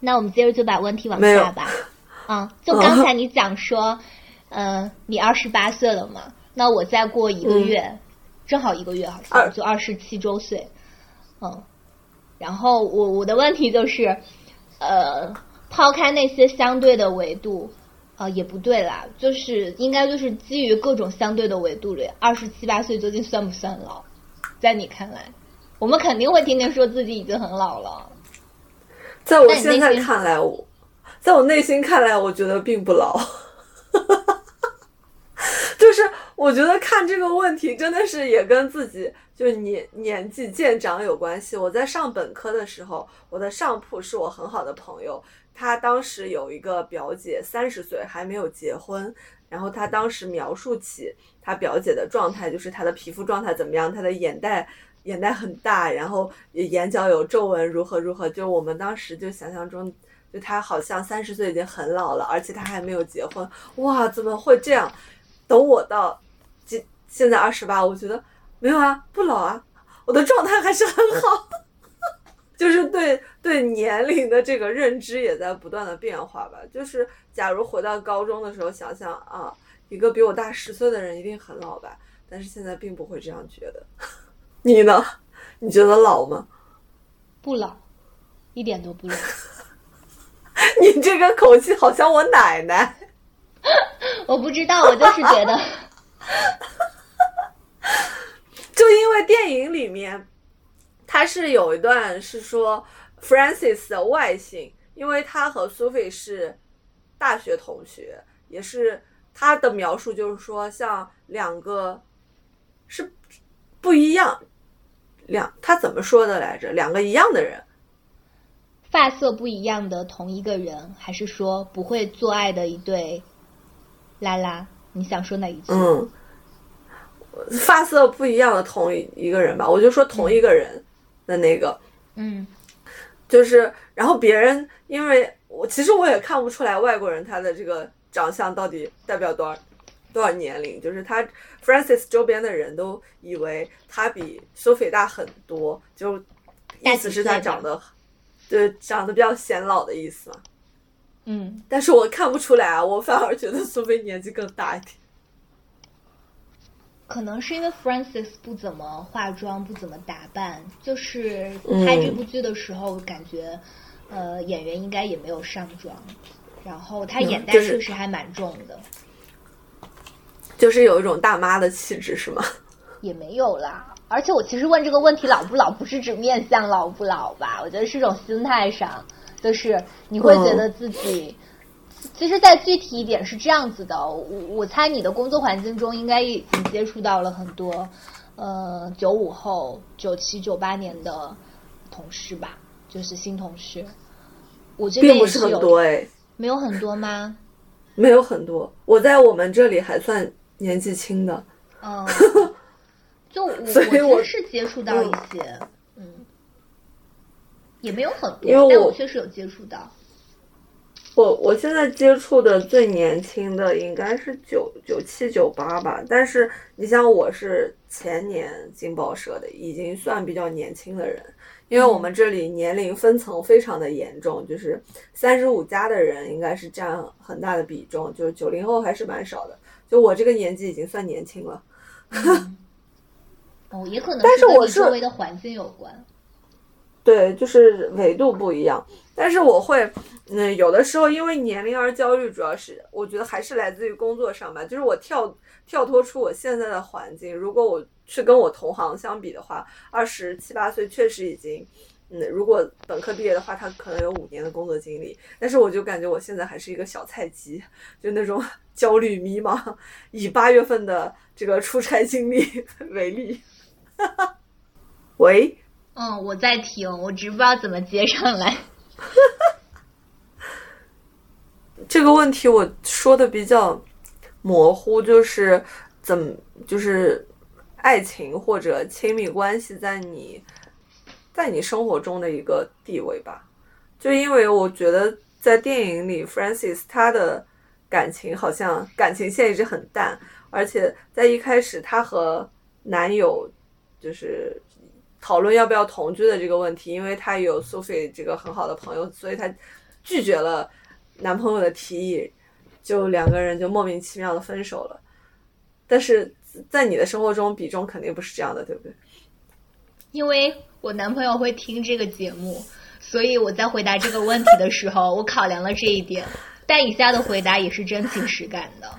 那我们接着就把问题往下吧。嗯，就刚才你讲说，嗯，你二十八岁了嘛？那我再过一个月，正好一个月，好像就二十七周岁，嗯。然后我我的问题就是，呃，抛开那些相对的维度，呃，也不对啦，就是应该就是基于各种相对的维度里，二十七八岁究竟算不算老？在你看来，我们肯定会天天说自己已经很老了。在我现在看来，我在我内心看来，我觉得并不老。哈哈哈哈就是我觉得看这个问题真的是也跟自己。就是年年纪渐长有关系。我在上本科的时候，我的上铺是我很好的朋友，他当时有一个表姐，三十岁还没有结婚。然后他当时描述起他表姐的状态，就是她的皮肤状态怎么样，她的眼袋眼袋很大，然后眼角有皱纹，如何如何。就我们当时就想象中，就她好像三十岁已经很老了，而且她还没有结婚。哇，怎么会这样？等我到现现在二十八，我觉得。没有啊，不老啊，我的状态还是很好，就是对对年龄的这个认知也在不断的变化吧。就是假如回到高中的时候，想想啊，一个比我大十岁的人一定很老吧，但是现在并不会这样觉得。你呢？你觉得老吗？不老，一点都不老。你这个口气好像我奶奶。我不知道，我就是觉得。就因为电影里面，他是有一段是说 Francis 的外形，因为他和 Sophie 是大学同学，也是他的描述就是说像两个是不一样，两他怎么说的来着？两个一样的人发色不一样的同一个人，还是说不会做爱的一对拉拉？你想说哪一句？嗯，发色不一样的同一一个人吧，我就说同一个人的那个，嗯，就是然后别人因为我其实我也看不出来外国人他的这个长相到底代表多少多少年龄，就是他 Francis 周边的人都以为他比 Sophie 大很多，就意思是他长得。对，长得比较显老的意思嘛。嗯，但是我看不出来啊，我反而觉得苏菲年纪更大一点。可能是因为 Francis 不怎么化妆，不怎么打扮，就是拍这部剧的时候，感觉呃演员应该也没有上妆，然后她眼袋确实还蛮重的，就是有一种大妈的气质，是吗？也没有啦。而且我其实问这个问题老不老，不是指面相老不老吧？我觉得是种心态上，就是你会觉得自己，其实再具体一点是这样子的。我我猜你的工作环境中应该已经接触到了很多，呃，九五后、九七、九八年的同事吧，就是新同事。我这边并不是很多哎，没有很多吗？没有很多，我在我们这里还算年纪轻的。嗯。就我，我是接触到一些，嗯，也没有很多，但我确实有接触到。我我现在接触的最年轻的应该是九九七九八吧，但是你像我是前年进报社的，已经算比较年轻的人，因为我们这里年龄分层非常的严重，就是三十五加的人应该是占很大的比重，就是九零后还是蛮少的，就我这个年纪已经算年轻了。哦，也可能是跟你周围的环境有关。对，就是纬度不一样。但是我会，嗯，有的时候因为年龄而焦虑，主要是我觉得还是来自于工作上吧。就是我跳跳脱出我现在的环境，如果我去跟我同行相比的话，二十七八岁确实已经，嗯，如果本科毕业的话，他可能有五年的工作经历。但是我就感觉我现在还是一个小菜鸡，就那种 焦虑迷茫。以八月份的这个出差经历 为例。喂，嗯，我在听，我只不知道怎么接上来。这个问题我说的比较模糊，就是怎，就是爱情或者亲密关系在你，在你生活中的一个地位吧。就因为我觉得在电影里 f r a n c i s 他的感情好像感情线一直很淡，而且在一开始他和男友。就是讨论要不要同居的这个问题，因为她有 Sophie 这个很好的朋友，所以她拒绝了男朋友的提议，就两个人就莫名其妙的分手了。但是在你的生活中，比重肯定不是这样的，对不对？因为我男朋友会听这个节目，所以我在回答这个问题的时候，我考量了这一点。但以下的回答也是真情实感的。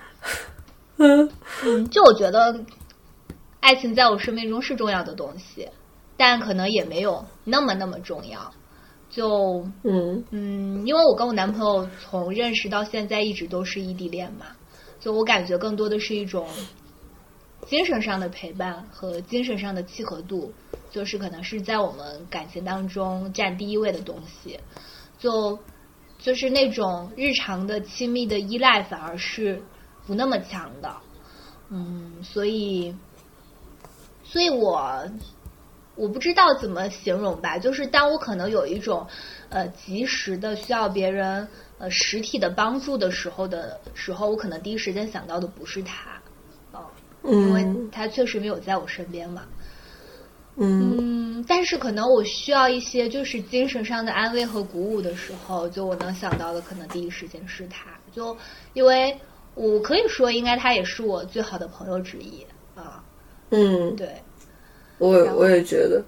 嗯嗯，就我觉得。爱情在我生命中是重要的东西，但可能也没有那么那么重要。就嗯嗯，因为我跟我男朋友从认识到现在一直都是异地恋嘛，就我感觉更多的是一种精神上的陪伴和精神上的契合度，就是可能是在我们感情当中占第一位的东西。就就是那种日常的亲密的依赖反而是不那么强的。嗯，所以。所以我我不知道怎么形容吧，就是当我可能有一种呃及时的需要别人呃实体的帮助的时候的时候，我可能第一时间想到的不是他，哦，因为他确实没有在我身边嘛，嗯，但是可能我需要一些就是精神上的安慰和鼓舞的时候，就我能想到的可能第一时间是他，就因为我可以说应该他也是我最好的朋友之一啊。嗯，对，我我也觉得，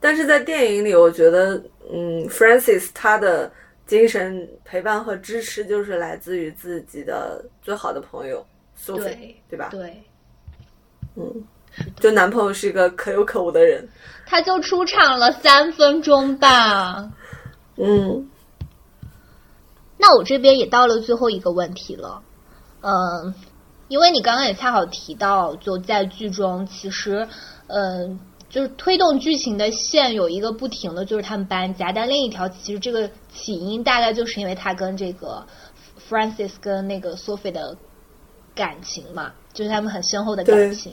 但是在电影里，我觉得，嗯，Francis 他的精神陪伴和支持就是来自于自己的最好的朋友 Sophie，对吧？对，嗯，就男朋友是一个可有可无的人，他就出场了三分钟吧，嗯，那我这边也到了最后一个问题了，嗯。因为你刚刚也恰好提到，就在剧中，其实，嗯，就是推动剧情的线有一个不停的就是他们搬家，但另一条其实这个起因大概就是因为他跟这个 Francis 跟那个 Sophie 的感情嘛，就是他们很深厚的感情，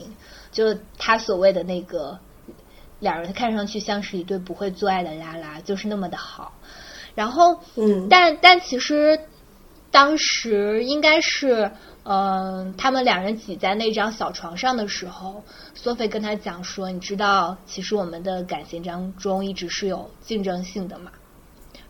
就是他所谓的那个两人看上去像是一对不会做爱的拉拉，就是那么的好。然后，嗯，但但其实当时应该是。嗯，他们两人挤在那张小床上的时候，索菲跟他讲说：“你知道，其实我们的感情当中一直是有竞争性的嘛。”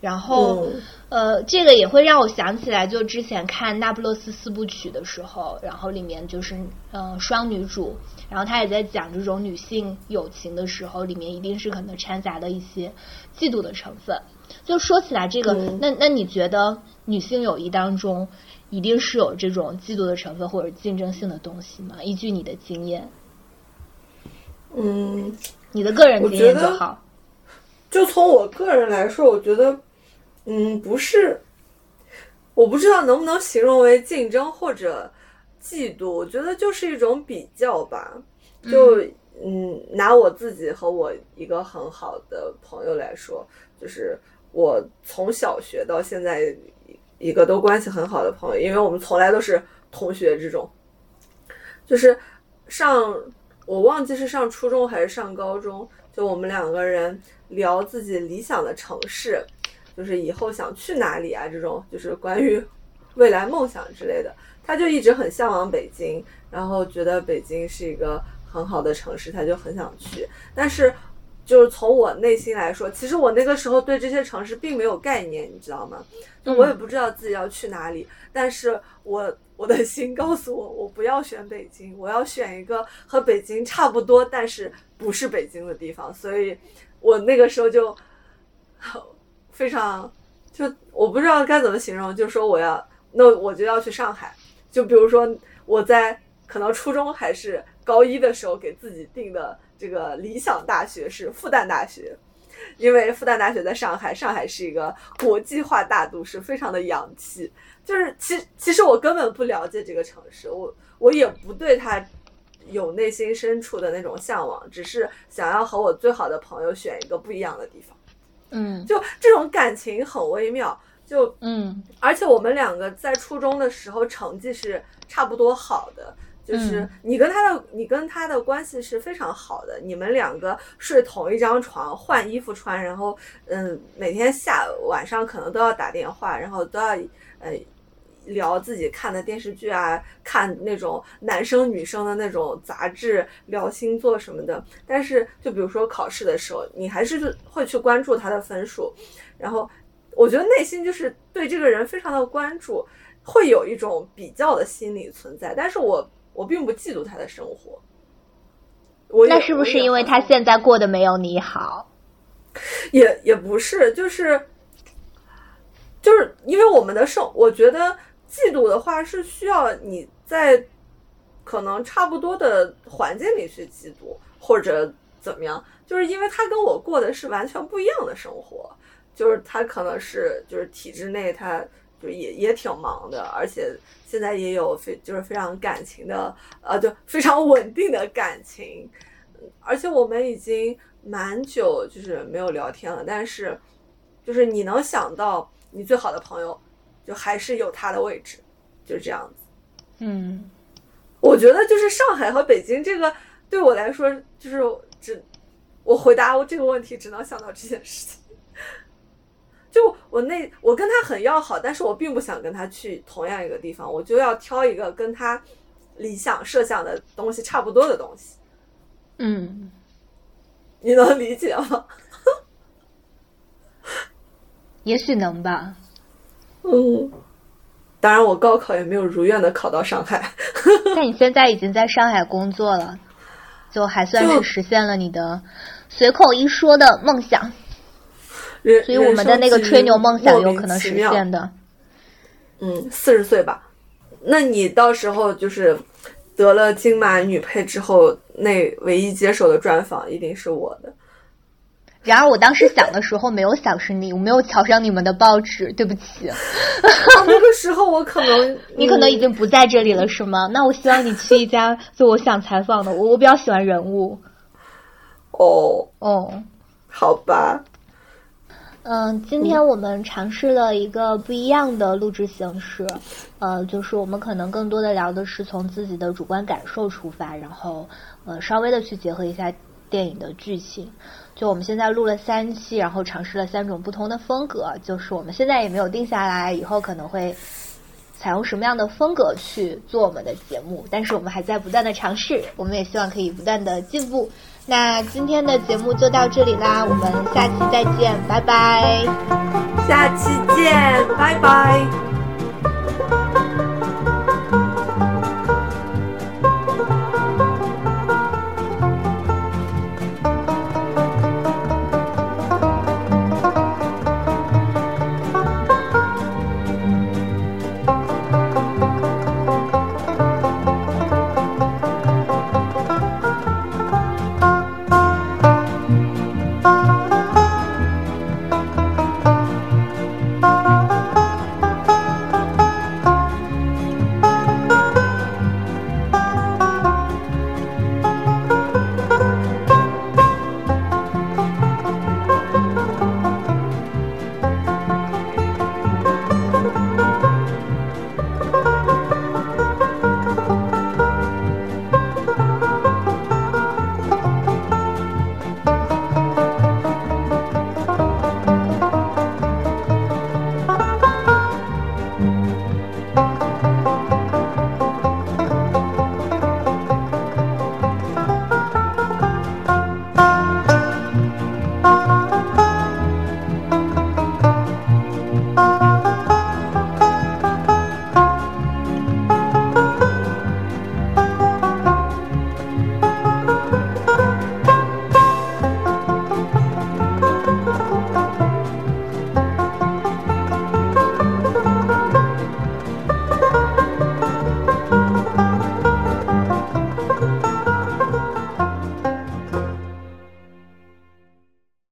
然后，呃，这个也会让我想起来，就之前看《那不勒斯四部曲》的时候，然后里面就是嗯双女主，然后她也在讲这种女性友情的时候，里面一定是可能掺杂的一些嫉妒的成分。就说起来这个，那那你觉得女性友谊当中？一定是有这种嫉妒的成分或者竞争性的东西吗？依据你的经验，嗯，你的个人经验就好。就从我个人来说，我觉得，嗯，不是，我不知道能不能形容为竞争或者嫉妒。我觉得就是一种比较吧。就嗯，拿我自己和我一个很好的朋友来说，就是我从小学到现在。一个都关系很好的朋友，因为我们从来都是同学这种，就是上我忘记是上初中还是上高中，就我们两个人聊自己理想的城市，就是以后想去哪里啊，这种就是关于未来梦想之类的。他就一直很向往北京，然后觉得北京是一个很好的城市，他就很想去，但是。就是从我内心来说，其实我那个时候对这些城市并没有概念，你知道吗？就我也不知道自己要去哪里，但是我我的心告诉我，我不要选北京，我要选一个和北京差不多，但是不是北京的地方。所以，我那个时候就非常就我不知道该怎么形容，就说我要那我就要去上海。就比如说我在可能初中还是高一的时候给自己定的。这个理想大学是复旦大学，因为复旦大学在上海，上海是一个国际化大都市，非常的洋气。就是其其实我根本不了解这个城市，我我也不对它有内心深处的那种向往，只是想要和我最好的朋友选一个不一样的地方。嗯，就这种感情很微妙。就嗯，而且我们两个在初中的时候成绩是差不多好的。就是你跟他的，你跟他的关系是非常好的。你们两个睡同一张床，换衣服穿，然后嗯，每天下晚上可能都要打电话，然后都要呃聊自己看的电视剧啊，看那种男生女生的那种杂志，聊星座什么的。但是就比如说考试的时候，你还是会去关注他的分数，然后我觉得内心就是对这个人非常的关注，会有一种比较的心理存在。但是我。我并不嫉妒他的生活，那是不是因为他现在过得没有你好？也也不是，就是就是因为我们的生，我觉得嫉妒的话是需要你在可能差不多的环境里去嫉妒，或者怎么样？就是因为他跟我过的是完全不一样的生活，就是他可能是就是体制内他。就也也挺忙的，而且现在也有非就是非常感情的，呃，就非常稳定的感情，而且我们已经蛮久就是没有聊天了，但是就是你能想到你最好的朋友，就还是有他的位置，就是这样子。嗯，我觉得就是上海和北京这个对我来说，就是只我回答我这个问题只能想到这件事情。就我那我跟他很要好，但是我并不想跟他去同样一个地方，我就要挑一个跟他理想设想的东西差不多的东西。嗯，你能理解吗？也许能吧。嗯，当然我高考也没有如愿的考到上海。但你现在已经在上海工作了，就还算是实现了你的随口一说的梦想。所以我们的那个吹牛梦想有可能实现的。嗯，四十岁吧。那你到时候就是得了金马女配之后，那唯一接手的专访一定是我的。然而我当时想的时候没有想是你，我没有瞧上你们的报纸，对不起。那个时候我可能 你可能已经不在这里了，是吗？那我希望你去一家 就我想采访的，我我比较喜欢人物。哦哦，好吧。嗯，今天我们尝试了一个不一样的录制形式，呃，就是我们可能更多的聊的是从自己的主观感受出发，然后呃稍微的去结合一下电影的剧情。就我们现在录了三期，然后尝试了三种不同的风格，就是我们现在也没有定下来，以后可能会采用什么样的风格去做我们的节目，但是我们还在不断的尝试，我们也希望可以不断的进步。那今天的节目就到这里啦，我们下期再见，拜拜。下期见，拜拜。